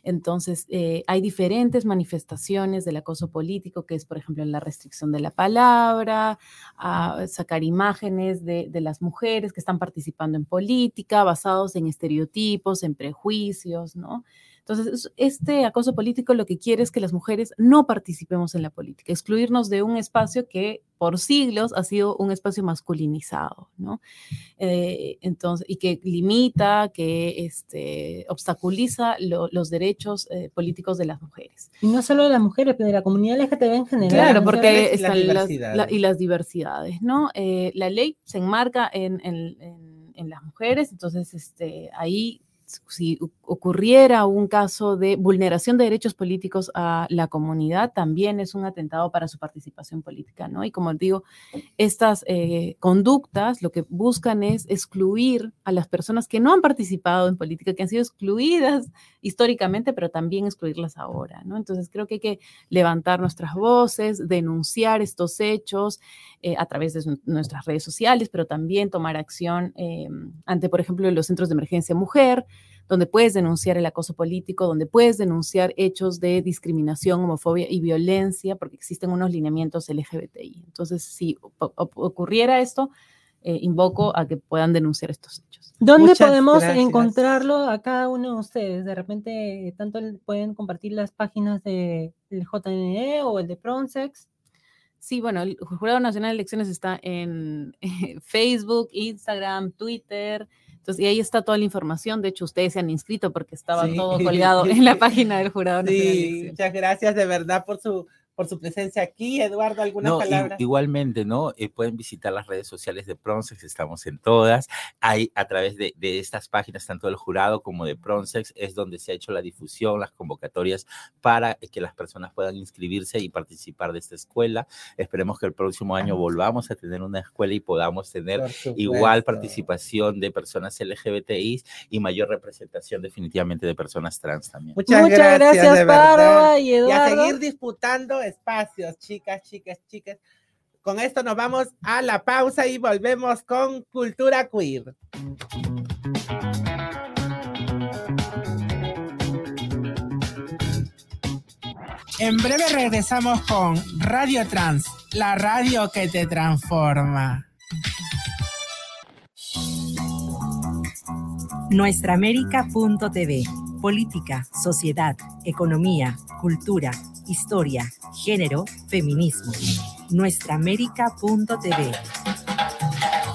Speaker 7: Entonces, eh, hay diferentes manifestaciones del acoso político, que es, por ejemplo, la restricción de la palabra, a sacar imágenes de, de, las mujeres que están participando en política, basados en estereotipos, en prejuicios, ¿no? Entonces, este acoso político lo que quiere es que las mujeres no participemos en la política, excluirnos de un espacio que por siglos ha sido un espacio masculinizado, ¿no? Eh, entonces, y que limita, que este, obstaculiza lo, los derechos eh, políticos de las mujeres.
Speaker 1: Y no solo de las mujeres, pero de la comunidad LGTB en general.
Speaker 7: Claro, porque están las diversidades, la, y las diversidades ¿no? Eh, la ley se enmarca en, en, en, en las mujeres, entonces este, ahí si ocurriera un caso de vulneración de derechos políticos a la comunidad, también es un atentado para su participación política, ¿no? Y como digo, estas eh, conductas lo que buscan es excluir a las personas que no han participado en política, que han sido excluidas históricamente, pero también excluirlas ahora, ¿no? Entonces creo que hay que levantar nuestras voces, denunciar estos hechos eh, a través de nuestras redes sociales, pero también tomar acción eh, ante, por ejemplo, los centros de emergencia mujer, donde puedes denunciar el acoso político, donde puedes denunciar hechos de discriminación, homofobia y violencia, porque existen unos lineamientos LGBTI. Entonces, si ocurriera esto, eh, invoco a que puedan denunciar estos hechos.
Speaker 1: ¿Dónde Muchas podemos gracias. encontrarlo a cada uno de ustedes? De repente, tanto pueden compartir las páginas del de JNE o el de Pronsex.
Speaker 7: Sí, bueno, el Jurado Nacional de Elecciones está en Facebook, Instagram, Twitter, entonces, y ahí está toda la información. De hecho, ustedes se han inscrito porque estaba sí. todo colgado en la página del Jurado Nacional.
Speaker 4: Sí, muchas gracias de verdad por su por su presencia aquí. Eduardo, ¿alguna
Speaker 8: no,
Speaker 4: palabra?
Speaker 8: Igualmente, ¿no? Eh, pueden visitar las redes sociales de Pronsex, estamos en todas. Hay a través de, de, estas páginas, tanto del jurado como de Pronsex, es donde se ha hecho la difusión, las convocatorias para que las personas puedan inscribirse y participar de esta escuela. Esperemos que el próximo año volvamos a tener una escuela y podamos tener igual participación de personas LGBTI y mayor representación definitivamente de personas trans también.
Speaker 4: Muchas,
Speaker 1: Muchas
Speaker 4: gracias,
Speaker 1: gracias y Eduardo.
Speaker 4: Y a seguir disputando espacios, chicas, chicas, chicas. Con esto nos vamos a la pausa y volvemos con Cultura Queer. En breve regresamos con Radio Trans, la radio que te transforma.
Speaker 9: Nuestraamérica.tv Política, sociedad, economía, cultura, historia, género, feminismo. Nuestraamérica.tv.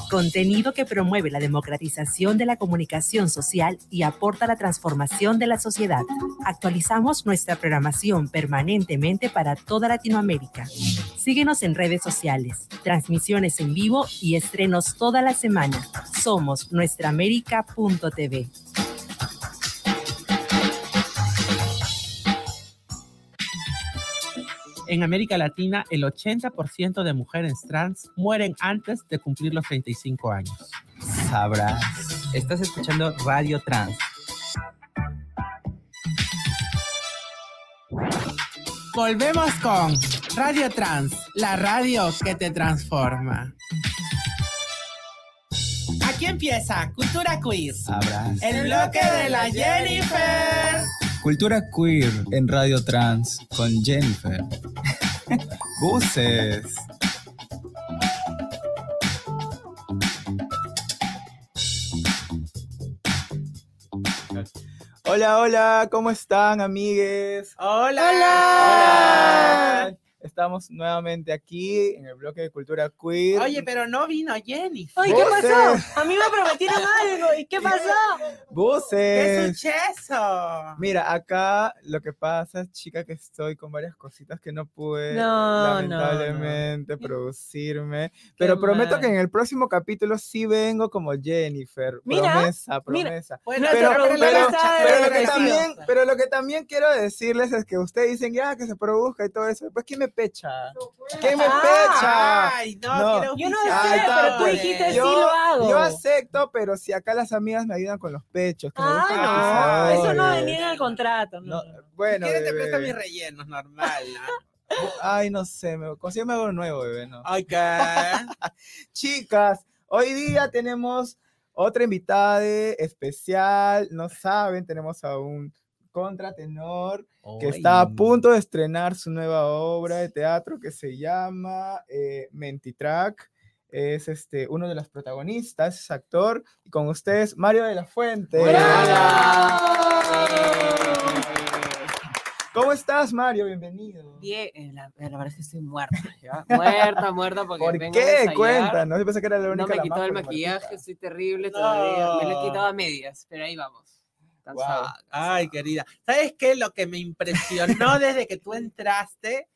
Speaker 9: Contenido que promueve la democratización de la comunicación social y aporta la transformación de la sociedad. Actualizamos nuestra programación permanentemente para toda Latinoamérica. Síguenos en redes sociales, transmisiones en vivo y estrenos toda la semana. Somos nuestraamérica.tv.
Speaker 4: En América Latina, el 80% de mujeres trans mueren antes de cumplir los 35 años.
Speaker 3: Sabrás. Estás escuchando Radio Trans.
Speaker 4: Volvemos con Radio Trans, la radio que te transforma. Aquí empieza Cultura Quiz.
Speaker 2: Sabrás.
Speaker 4: El bloque de la Jennifer.
Speaker 2: Cultura queer en Radio Trans con Jennifer. Buses. Hola, hola, ¿cómo están, amigues?
Speaker 4: Hola.
Speaker 2: Hola. Estamos nuevamente aquí en el bloque de cultura queer.
Speaker 4: Oye, pero no vino Jennifer.
Speaker 1: Oye, ¿qué pasó? A mí me prometieron algo. ¿Y qué pasó?
Speaker 2: Buses.
Speaker 4: ¿Qué es un cheso?
Speaker 2: Mira, acá lo que pasa es, chica, que estoy con varias cositas que no pude,
Speaker 1: No,
Speaker 2: lamentablemente,
Speaker 1: no, no.
Speaker 2: producirme. Pero prometo
Speaker 1: mal.
Speaker 2: que en el próximo capítulo sí vengo como Jennifer.
Speaker 1: Mira,
Speaker 2: promesa,
Speaker 1: mira.
Speaker 2: promesa.
Speaker 4: Bueno,
Speaker 2: Pero, pero- pero- pero lo que también, pero lo que también quiero decirles es que ustedes dicen ya que se produzca y todo eso. Pues ¿quién me pecha? ¿Quién me pecha?
Speaker 4: Ay, no,
Speaker 2: No.
Speaker 4: quiero
Speaker 1: Yo no sé,
Speaker 2: está,
Speaker 1: pero tú dijiste sí
Speaker 2: yo,
Speaker 1: lo hago.
Speaker 2: yo acepto, pero si acá las amigas me ayudan con los pechos. Que
Speaker 1: Ah, no, eso no venía en el contrato. No,
Speaker 2: No,
Speaker 1: no.
Speaker 2: bueno,
Speaker 4: Si quieres te
Speaker 2: bebé.
Speaker 4: presto mis rellenos, normal, ¿no?
Speaker 2: Ay, no sé, me consigo algo nuevo, bebé, ¿no?
Speaker 4: Ok.
Speaker 2: Chicas, Hoy día tenemos otra invitada especial, no saben, tenemos a un contratenor que está a punto de estrenar su nueva obra de teatro que se llama eh, Mentitrack. Es este, uno de los protagonistas, es actor, y con ustedes Mario de la Fuente. ¿Cómo estás, Mario? Bienvenido.
Speaker 10: Bien, eh, la, la verdad es que estoy muerta, ¿ya? Muerta, muerta, porque
Speaker 2: ¿Por
Speaker 10: vengo
Speaker 2: qué? Cuéntanos, yo pensé que era la
Speaker 10: No
Speaker 2: única
Speaker 10: me he quitado el maquillaje, estoy terrible todavía. Me lo he
Speaker 4: No.
Speaker 10: quitado a medias, pero ahí vamos.
Speaker 4: Ay, querida. ¿Sabes qué? Lo que me impresionó desde que tú entraste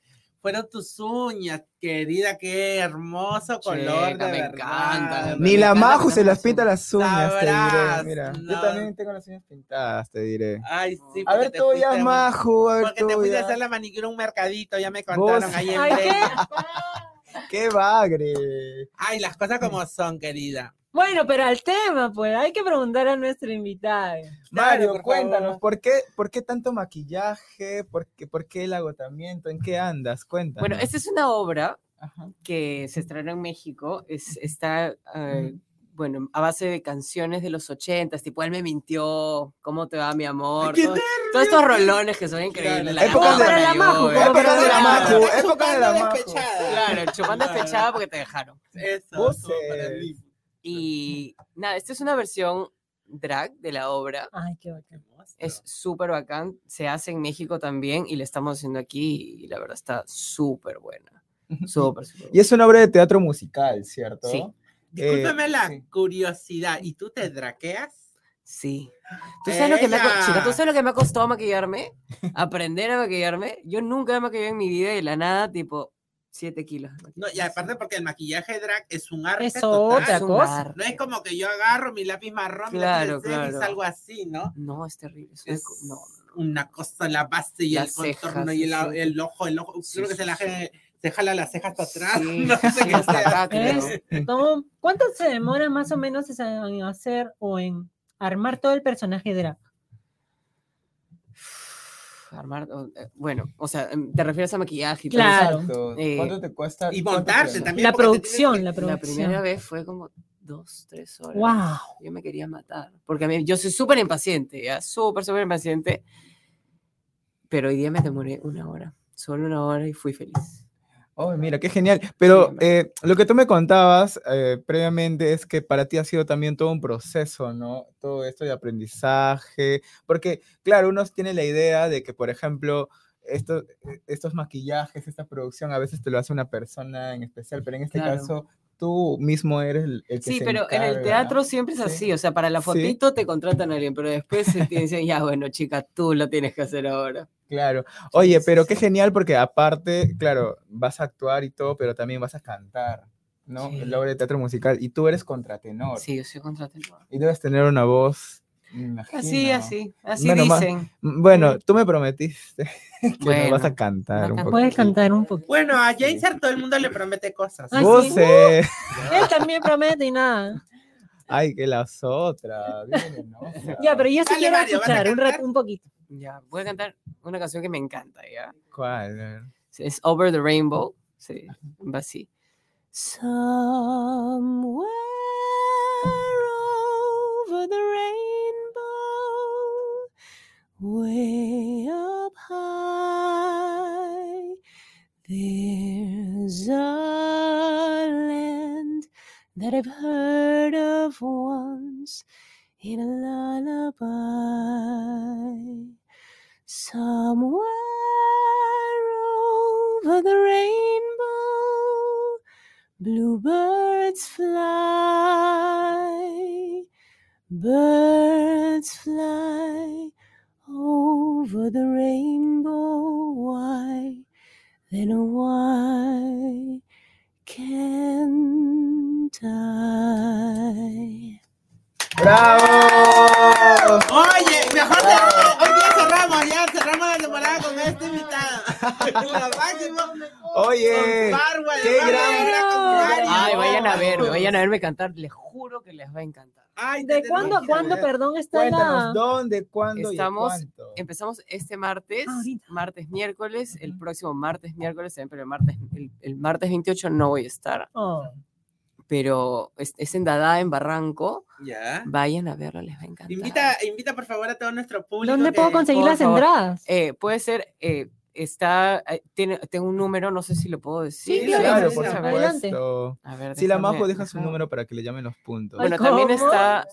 Speaker 4: fueron tus uñas, querida. Qué hermoso color,
Speaker 10: Chica,
Speaker 4: de
Speaker 10: me encanta,
Speaker 2: Ni la Maju se las pinta las uñas, te diré. Mira,
Speaker 4: no.
Speaker 2: yo también tengo las uñas pintadas, te diré.
Speaker 4: Ay, sí.
Speaker 2: A ver, tú ya, Maju, a ver,
Speaker 4: Porque te fuiste a hacer la manicura a un mercadito, ya me contaron
Speaker 2: Vos-
Speaker 4: ahí en
Speaker 1: Ay, ¿qué?
Speaker 2: ¡Qué bagre!
Speaker 4: Ay, las cosas como son, querida.
Speaker 1: Bueno, pero al tema, pues, hay que preguntar a nuestra invitada.
Speaker 2: Mario,
Speaker 4: por
Speaker 2: cuéntanos. ¿por qué, ¿por qué tanto maquillaje? ¿Por qué, ¿Por qué el agotamiento? ¿En qué andas? Cuéntanos.
Speaker 10: Bueno, esta es una obra
Speaker 2: Ajá.
Speaker 10: que se estrenó en México. Es, está, eh, bueno, a base de canciones de los ochentas, tipo Él me mintió, ¿cómo te va mi amor?
Speaker 4: ¡Qué
Speaker 10: Todos, todos estos rolones que son increíbles. La
Speaker 2: Época de-
Speaker 1: la Majo,
Speaker 2: Época de la Majo, época de la Majo.
Speaker 4: despechada.
Speaker 10: Claro, el chupando
Speaker 4: Claro.
Speaker 10: despechada porque te dejaron.
Speaker 4: Eso,
Speaker 2: Vos.
Speaker 10: Y nada, esta es una versión drag de la obra.
Speaker 1: Ay, qué bacán.
Speaker 10: Es súper bacán. Se hace en México también y la estamos haciendo aquí y la verdad está súper buena. Súper, súper
Speaker 2: Y es una obra de teatro musical, ¿cierto?
Speaker 10: Sí.
Speaker 4: Discúlpame la
Speaker 2: sí.
Speaker 4: curiosidad. ¿Y tú te draqueas?
Speaker 10: Sí. ¿Tú sabes, lo que me ha, chica, ¿Tú sabes lo que me ha costado maquillarme? Aprender a maquillarme. Yo nunca me maquillado en mi vida y de la nada, tipo, 7 kilos.
Speaker 4: No, y aparte porque el maquillaje drag es un arte
Speaker 1: Es
Speaker 4: total.
Speaker 1: otra cosa.
Speaker 10: arte.
Speaker 4: No es como que yo agarro mi lápiz marrón, mi
Speaker 10: Claro,
Speaker 4: cera y
Speaker 10: claro.
Speaker 4: salgo así, ¿no?
Speaker 10: No, es terrible. es no,
Speaker 4: una cosa la base y
Speaker 10: Las
Speaker 4: el contorno y el,
Speaker 10: sí, sí.
Speaker 4: el ojo, el ojo,
Speaker 10: Sí,
Speaker 4: creo que se la se jala las cejas para atrás.
Speaker 10: Sí,
Speaker 4: no sé
Speaker 10: sí,
Speaker 4: qué
Speaker 10: hasta
Speaker 4: sea.
Speaker 10: acá, creo.
Speaker 1: ¿Es? ¿Cómo- ¿Cuánto se demora más o menos en hacer o en armar todo el personaje drag?
Speaker 10: Armar, eh, bueno, o sea, em, te refieres a maquillaje y todo
Speaker 1: Claro.
Speaker 2: Exacto.
Speaker 10: Eh,
Speaker 2: ¿Cuánto te cuesta?
Speaker 4: Y
Speaker 2: cuánto
Speaker 4: montarse
Speaker 2: te-
Speaker 4: también.
Speaker 1: La producción,
Speaker 4: que-
Speaker 1: la
Speaker 10: La primera vez fue como dos, tres horas.
Speaker 1: Wow.
Speaker 10: Yo me quería matar. Porque a mí, yo soy súper impaciente, ya, súper, súper impaciente. Pero hoy día me demoré una hora, solo una hora y fui feliz.
Speaker 2: Oh, mira, qué genial. Pero eh, lo que tú me contabas eh, previamente es que para ti ha sido también todo un proceso, ¿no? Todo esto de aprendizaje. Porque, claro, uno tiene la idea de que, por ejemplo, eh, estos maquillajes, esta producción, a veces te lo hace una persona en especial, pero en este
Speaker 10: Claro.
Speaker 2: caso tú mismo eres el, el que
Speaker 10: Sí,
Speaker 2: se
Speaker 10: pero en el teatro siempre es
Speaker 2: Sí.
Speaker 10: así, o sea, para la
Speaker 2: Sí.
Speaker 10: fotito te contratan a alguien, pero después te dicen, ya, bueno, chica, tú lo tienes que hacer ahora.
Speaker 2: Claro. Oye,
Speaker 10: sí,
Speaker 2: pero
Speaker 10: sí.
Speaker 2: qué genial porque aparte, claro, vas a actuar y todo, pero también vas a cantar, ¿no?
Speaker 10: Sí.
Speaker 2: La obra de teatro musical y tú eres contratenor
Speaker 10: Sí, yo soy contratenor.
Speaker 2: y debes tener una voz,
Speaker 10: Así, así, así
Speaker 2: Bueno,
Speaker 10: dicen.
Speaker 2: Bueno, tú me prometiste que me vas
Speaker 10: Bueno,
Speaker 2: a cantar un poco.
Speaker 1: Puedes cantar un poquito.
Speaker 4: Bueno, a Jaser todo el mundo le promete cosas.
Speaker 1: Sí.
Speaker 2: eh,
Speaker 1: Él también promete y nada.
Speaker 2: Ay, que las otras.
Speaker 1: Ya, pero yo sí
Speaker 4: Dale,
Speaker 1: quiero
Speaker 4: Mario, ¿vas a
Speaker 1: escuchar un, rato,
Speaker 4: cantar?
Speaker 1: un poquito.
Speaker 10: Ya, voy a cantar una canción que me encanta, ¿ya?
Speaker 2: ¿Cuál?
Speaker 10: Es Over the Rainbow. Sí, va así. Somewhere over the rainbow, way up high, there's a that I've heard of once in a lullaby. Somewhere over the rainbow, bluebirds fly, birds fly over the rainbow. Why, then why can't
Speaker 2: ¡Bravo!
Speaker 4: Oye, mejor cerramos, hoy día cerramos, ya cerramos la temporada con este invitado. Lo máximo.
Speaker 2: Oye, qué gran-.
Speaker 10: Ay, vayan a verme, vayan a verme cantar. Les juro que les va a encantar.
Speaker 4: Ay,
Speaker 1: ¿De cuándo a cuándo, perdón, está
Speaker 2: Cuéntanos,
Speaker 1: la...
Speaker 2: ¿dónde, cuándo
Speaker 10: Estamos-
Speaker 2: y cuánto?
Speaker 10: Empezamos este martes,
Speaker 1: ahorita.
Speaker 10: martes, miércoles, el próximo martes, miércoles, pero el martes, el, el martes 28 no voy a estar,
Speaker 1: Oh,
Speaker 10: pero es, es en Dada, en Barranco.
Speaker 4: Ya.
Speaker 10: Vayan a verlo, les va a encantar.
Speaker 4: Invita, invita por favor a todo nuestro público.
Speaker 1: ¿Dónde puedo conseguir
Speaker 10: por
Speaker 1: las
Speaker 10: favor.
Speaker 1: entradas?
Speaker 10: Eh, puede ser, eh, está, eh, tiene, tengo un número, no sé si lo puedo decir.
Speaker 1: Sí, claro, sí,
Speaker 2: por
Speaker 10: ver,
Speaker 1: adelante.
Speaker 2: supuesto.
Speaker 10: a ver,
Speaker 2: Si la Majo deja su número para que le llamen los puntos.
Speaker 10: Bueno,
Speaker 1: Ay,
Speaker 10: también está,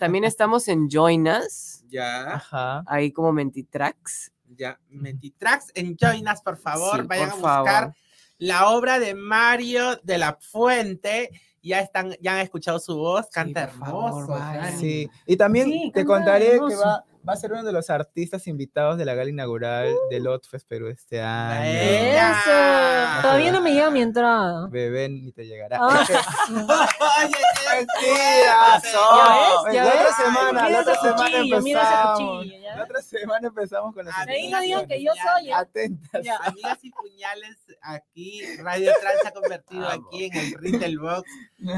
Speaker 10: también estamos en Join Us,
Speaker 4: Ya,
Speaker 2: Ajá.
Speaker 10: ahí como Mentitrax.
Speaker 4: ya. Mentitrax en Join Us, por favor.
Speaker 10: Sí,
Speaker 4: Vayan
Speaker 10: por
Speaker 4: a buscar
Speaker 10: favor.
Speaker 4: La obra de Mario de la Fuente. Ya están, ya han escuchado su voz, canta
Speaker 10: favor,
Speaker 4: hermoso.
Speaker 2: Sí, y también
Speaker 1: Sí,
Speaker 2: te contaré que va, va a ser uno de los artistas invitados de la gala inaugural del Otfest Perú este año.
Speaker 1: Eso. Todavía no me llega mi entrada.
Speaker 2: Bebé ni te llegará.
Speaker 1: Ah.
Speaker 4: Oye, qué
Speaker 2: Mentira,
Speaker 4: fuerte.
Speaker 2: son.
Speaker 1: ¿Ya
Speaker 2: La
Speaker 1: ves?
Speaker 2: otra
Speaker 1: Ay,
Speaker 2: semana,
Speaker 1: mira
Speaker 2: la otra semana
Speaker 1: cuchillo, mira ese
Speaker 2: empezamos.
Speaker 1: cuchillo, ¿ya?
Speaker 2: La otra semana empezamos con las
Speaker 4: Ahí
Speaker 1: Ahí no digan que yo
Speaker 4: Ya,
Speaker 1: soy. ¿eh?
Speaker 2: Atentas.
Speaker 1: Ya.
Speaker 4: Amigas y puñales, aquí Radio Trans se ha convertido
Speaker 10: Vamos.
Speaker 4: aquí en el del box.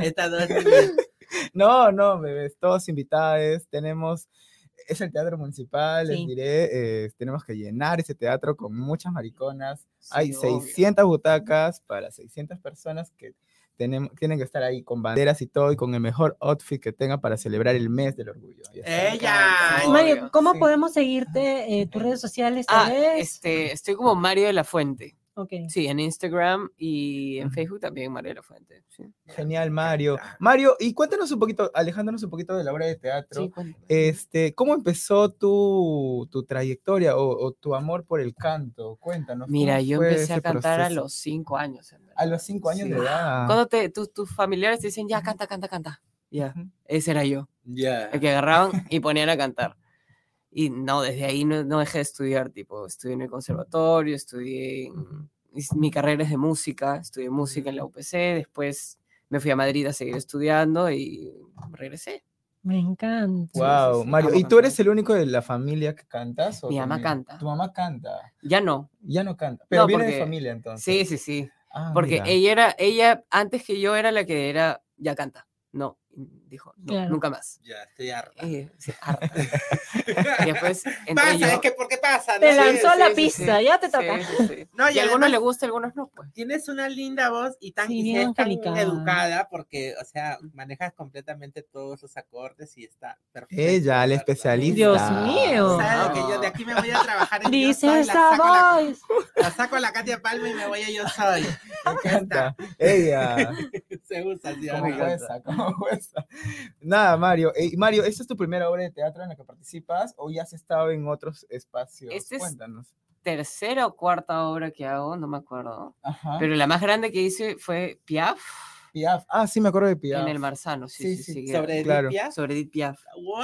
Speaker 4: Estas dos niñas.
Speaker 2: No, no, bebés, todos invitados. Tenemos, es el teatro municipal, les diré, eh, tenemos que llenar ese teatro con muchas mariconas. Hay
Speaker 10: Sí, obvio.
Speaker 2: 600 butacas para 600 personas que tenemos, tienen que estar ahí con banderas y todo y con el mejor outfit que tengan para celebrar el mes del orgullo.
Speaker 4: Ella.
Speaker 1: Mario, ¿cómo
Speaker 2: sí.
Speaker 1: podemos seguirte? eh, ¿Tus redes sociales
Speaker 10: Ah, este, estoy como Mario de la Fuente.
Speaker 1: Ok.
Speaker 10: Sí, en Instagram y en. Facebook también Mario de la Fuente. Sí,
Speaker 2: Genial, Mario. Mario, y cuéntanos un poquito, alejándonos un poquito de la obra de teatro.
Speaker 10: Sí.
Speaker 2: Este, ¿cómo empezó tu, tu trayectoria o, o tu amor por el canto? Cuéntanos. ¿cómo
Speaker 10: Mira, yo empecé a cantar a los cinco años. en
Speaker 2: A los cinco años
Speaker 10: Sí.
Speaker 2: de edad.
Speaker 10: Cuando te, tus, tus familiares te dicen, ya, canta, canta, canta. Ya,
Speaker 2: Ujú.
Speaker 10: ese era yo.
Speaker 4: Ya.
Speaker 10: El que agarraban y ponían a cantar. Y no, desde ahí no, no dejé de estudiar, tipo, estudié en el conservatorio, estudié, en- mi carrera es de música, estudié música en la UPC, después me fui a Madrid a seguir estudiando y regresé.
Speaker 1: Me encanta.
Speaker 2: Wow,
Speaker 10: sí, sí,
Speaker 2: Mario, ¿y tú eres el único de la familia que cantas? o
Speaker 10: Mi mamá
Speaker 2: también?
Speaker 10: canta.
Speaker 2: Tu mamá canta.
Speaker 10: Ya no.
Speaker 2: Ya no canta. Pero
Speaker 10: No,
Speaker 2: viene de familia entonces.
Speaker 10: Sí, sí, sí.
Speaker 2: Ah,
Speaker 10: Porque
Speaker 2: mira.
Speaker 10: ella era, ella, antes que yo era la que era, ya canta. No, dijo, no,
Speaker 1: Claro.
Speaker 10: nunca más.
Speaker 4: Ya, estoy harta.
Speaker 10: Eh, sí, harta. y después entré
Speaker 4: Pasa,
Speaker 10: yo.
Speaker 4: es que ¿por qué pasa?
Speaker 1: Te lanzó
Speaker 10: sí,
Speaker 1: la
Speaker 10: sí,
Speaker 1: pista,
Speaker 10: sí.
Speaker 1: ya te toca.
Speaker 10: sí, sí.
Speaker 4: No,
Speaker 10: y
Speaker 4: y
Speaker 10: a algunos le gusta, a algunos no, pues.
Speaker 4: Tienes una linda voz y tan,
Speaker 1: Sí,
Speaker 4: y es tan educada porque, o sea, manejas completamente todos los acordes y está perfecto.
Speaker 2: Ella, la especialista.
Speaker 1: Dios mío.
Speaker 4: ¿Sabes que yo de aquí me voy a trabajar en Yo
Speaker 1: Dice
Speaker 4: Soy, la saco,
Speaker 1: voz.
Speaker 4: la saco a la Katia Palma y me voy a Yo Soy.
Speaker 2: Me encanta. Ella.
Speaker 4: Se usa, ¿sí o
Speaker 2: Como
Speaker 4: no?
Speaker 2: jueza, como jueza. Nada, Mario. Eh, Mario, ¿esta es tu primera obra de teatro en la que participas o ya has estado en otros espacios?
Speaker 10: Este es-
Speaker 2: Cuéntanos.
Speaker 10: Tercera o cuarta obra que hago, no me acuerdo.
Speaker 2: Ajá.
Speaker 10: Pero la más grande que hice fue Piaf
Speaker 2: Piaf. Ah, sí, me acuerdo de Piaf.
Speaker 10: en el Marzano. Sí,
Speaker 2: Sí,
Speaker 10: sí,
Speaker 2: sí,
Speaker 10: sí. que-
Speaker 4: Sobre
Speaker 2: Claro.
Speaker 4: Edith Piaf.
Speaker 10: sobre Edith Piaf.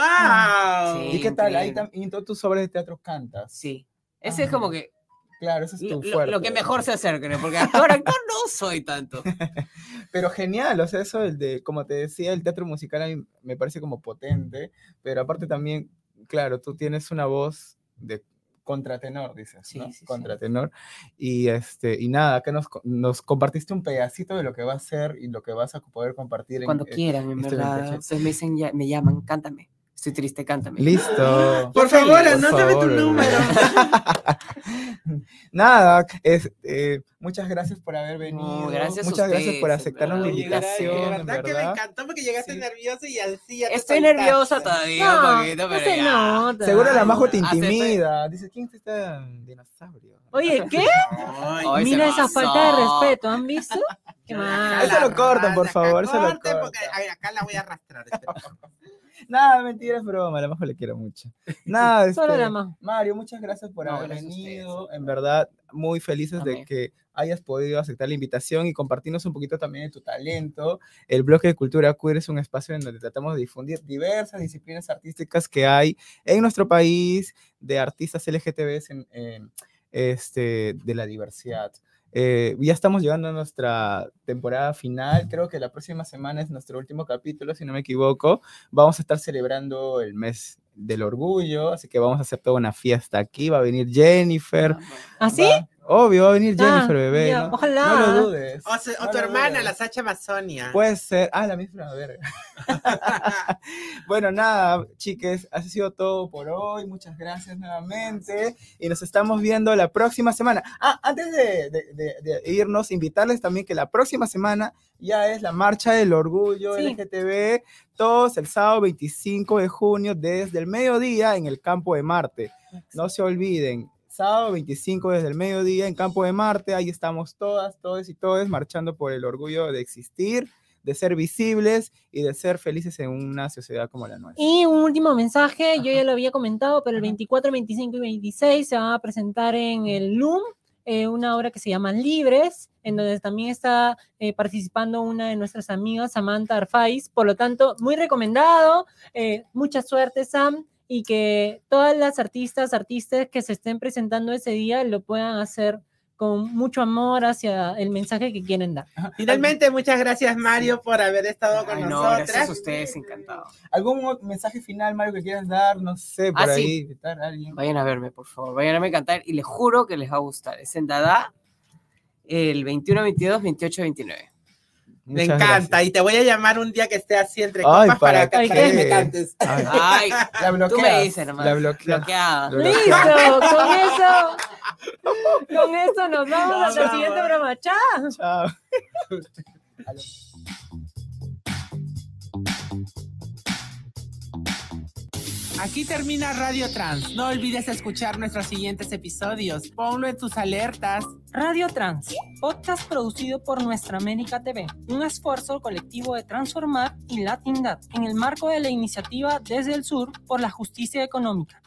Speaker 4: ¡Wow!
Speaker 10: Sí.
Speaker 2: ¿Y qué tal? Ahí
Speaker 10: increíble.
Speaker 2: tam- y en todas tus obras de teatro cantas.
Speaker 10: Sí. Ese es como que
Speaker 2: Claro, ese es
Speaker 10: lo,
Speaker 2: tu
Speaker 10: lo-
Speaker 2: fuerte.
Speaker 10: lo que mejor se acerque, porque actor, actor no soy tanto.
Speaker 2: Pero genial, o sea, eso el de, como te decía, el teatro musical a mí me parece como potente, pero aparte también, claro, tú tienes una voz de contratenor, dices,
Speaker 10: Sí,
Speaker 2: ¿no?
Speaker 10: sí, sí.
Speaker 2: contratenor. Y este, y nada, que nos, nos compartiste un pedacito de lo que va a ser y lo que vas a poder compartir
Speaker 10: Cuando
Speaker 2: eh,
Speaker 10: quieran, en
Speaker 2: este
Speaker 10: verdad.
Speaker 2: 28.
Speaker 10: Ustedes me dicen, ya- me llaman, cántame. Estoy triste, cántame.
Speaker 2: Listo.
Speaker 4: Por favor, anótame tu número.
Speaker 2: Nada, es, eh, muchas gracias por haber venido.
Speaker 10: gracias a
Speaker 2: muchas gracias por aceptarnos la invitación,
Speaker 4: de verdad que me encantó porque llegaste
Speaker 2: Sí.
Speaker 4: nerviosa y así ya te
Speaker 10: Estoy nerviosa todavía un
Speaker 1: No,
Speaker 10: poquito,
Speaker 1: no
Speaker 10: pero
Speaker 1: se
Speaker 10: ya.
Speaker 1: nota.
Speaker 2: Seguro la Majo te intimida. Dice, ¿quién es este dinosaurio?
Speaker 1: Oye, ¿qué?
Speaker 4: Ay,
Speaker 10: Ay, se
Speaker 1: Mira esa
Speaker 10: pasó.
Speaker 1: falta de respeto, ¿han visto? Qué
Speaker 4: ya,
Speaker 1: mal.
Speaker 2: Eso lo cortan, por
Speaker 4: acá
Speaker 2: favor, eso lo
Speaker 4: corten porque
Speaker 2: cortan.
Speaker 4: ay, acá la voy a arrastrar.
Speaker 2: Nada, mentira, es broma. A la Majo le quiero mucho. Nada,
Speaker 1: Solo
Speaker 2: este,
Speaker 1: la.
Speaker 2: Mario, muchas gracias por
Speaker 10: No,
Speaker 2: haber venido.
Speaker 10: en
Speaker 2: verdad, muy felices de que hayas podido aceptar la invitación y compartirnos un poquito también de tu talento. El bloque de cultura queer es un espacio en donde tratamos de difundir diversas disciplinas artísticas que hay en nuestro país, de artistas LGTBs en, en, este, de la diversidad. Eh, ya estamos llegando a nuestra temporada final. Creo que la próxima semana es nuestro último capítulo, si no me equivoco. Vamos a estar celebrando el mes del orgullo, así que vamos a hacer toda una fiesta aquí. Va a venir Jennifer.
Speaker 10: Ah.
Speaker 1: ¿Así?
Speaker 2: va- Obvio, va a venir
Speaker 1: Ah,
Speaker 2: Jennifer, bebé.
Speaker 1: ya,
Speaker 2: ¿no?
Speaker 1: ojalá.
Speaker 2: No lo dudes.
Speaker 4: O, se- o
Speaker 2: No
Speaker 4: tu hermana,
Speaker 2: dudes.
Speaker 4: la Sacha Amazonia.
Speaker 2: Puede ser. Ah, la misma verga. bueno, nada, chiques, ha sido todo por hoy. Muchas gracias nuevamente. Y nos estamos viendo la próxima semana. Ah, antes de, de- de- de irnos, invitarles también que la próxima semana ya es la marcha del orgullo
Speaker 1: Sí.
Speaker 2: LGTB. Todos el sábado 25 de junio desde el mediodía en el campo de Marte. No se olviden. Sábado 25 desde el mediodía en Campo de Marte, ahí estamos todas, todos y todos marchando por el orgullo de existir, de ser visibles y de ser felices en una sociedad como la nuestra.
Speaker 1: Y un último mensaje, yo ya lo había comentado, pero el 24, 25 y 26 se van a presentar en el LUM eh, una obra que se llama Libres, en donde también está eh, participando una de nuestras amigas, Samantha Arfaiz. Por lo tanto, muy recomendado. eh, mucha suerte, Sam, y que todas las artistas, artistas que se estén presentando ese día lo puedan hacer con mucho amor hacia el mensaje que quieren dar.
Speaker 4: Finalmente, muchas gracias, Mario, por haber estado con
Speaker 10: Ay, no, gracias a ustedes, encantado.
Speaker 2: ¿Algún mensaje final, Mario, que quieras dar? No sé, por
Speaker 10: Ah,
Speaker 2: ahí,
Speaker 10: sí.
Speaker 2: invitar a alguien.
Speaker 10: Vayan a verme, por favor. Vayan a verme cantar y les juro que les va a gustar. Es en Dada el 21, 22, 28, 29.
Speaker 4: Me encanta.
Speaker 2: gracias.
Speaker 4: Y te voy a llamar un día que esté así entre
Speaker 2: Ay,
Speaker 4: copas para,
Speaker 2: ¿para
Speaker 4: que
Speaker 1: qué?
Speaker 4: me cantes.
Speaker 2: Ay,
Speaker 10: Ay,
Speaker 2: la
Speaker 10: tú
Speaker 2: bloqueas.
Speaker 10: me dices nomás.
Speaker 2: La bloqueas.
Speaker 10: Bloqueada.
Speaker 2: La
Speaker 1: Listo, con eso, con eso nos vamos hasta el
Speaker 4: Chao.
Speaker 1: siguiente programa. Chao.
Speaker 2: Chao.
Speaker 4: Aquí termina Radio Trans. No olvides escuchar nuestros siguientes episodios. Ponlo en tus alertas.
Speaker 1: Radio Trans, podcast producido por Nuestra América TV, un esfuerzo colectivo de transformar y latindad en el marco de la iniciativa Desde el Sur por la Justicia Económica.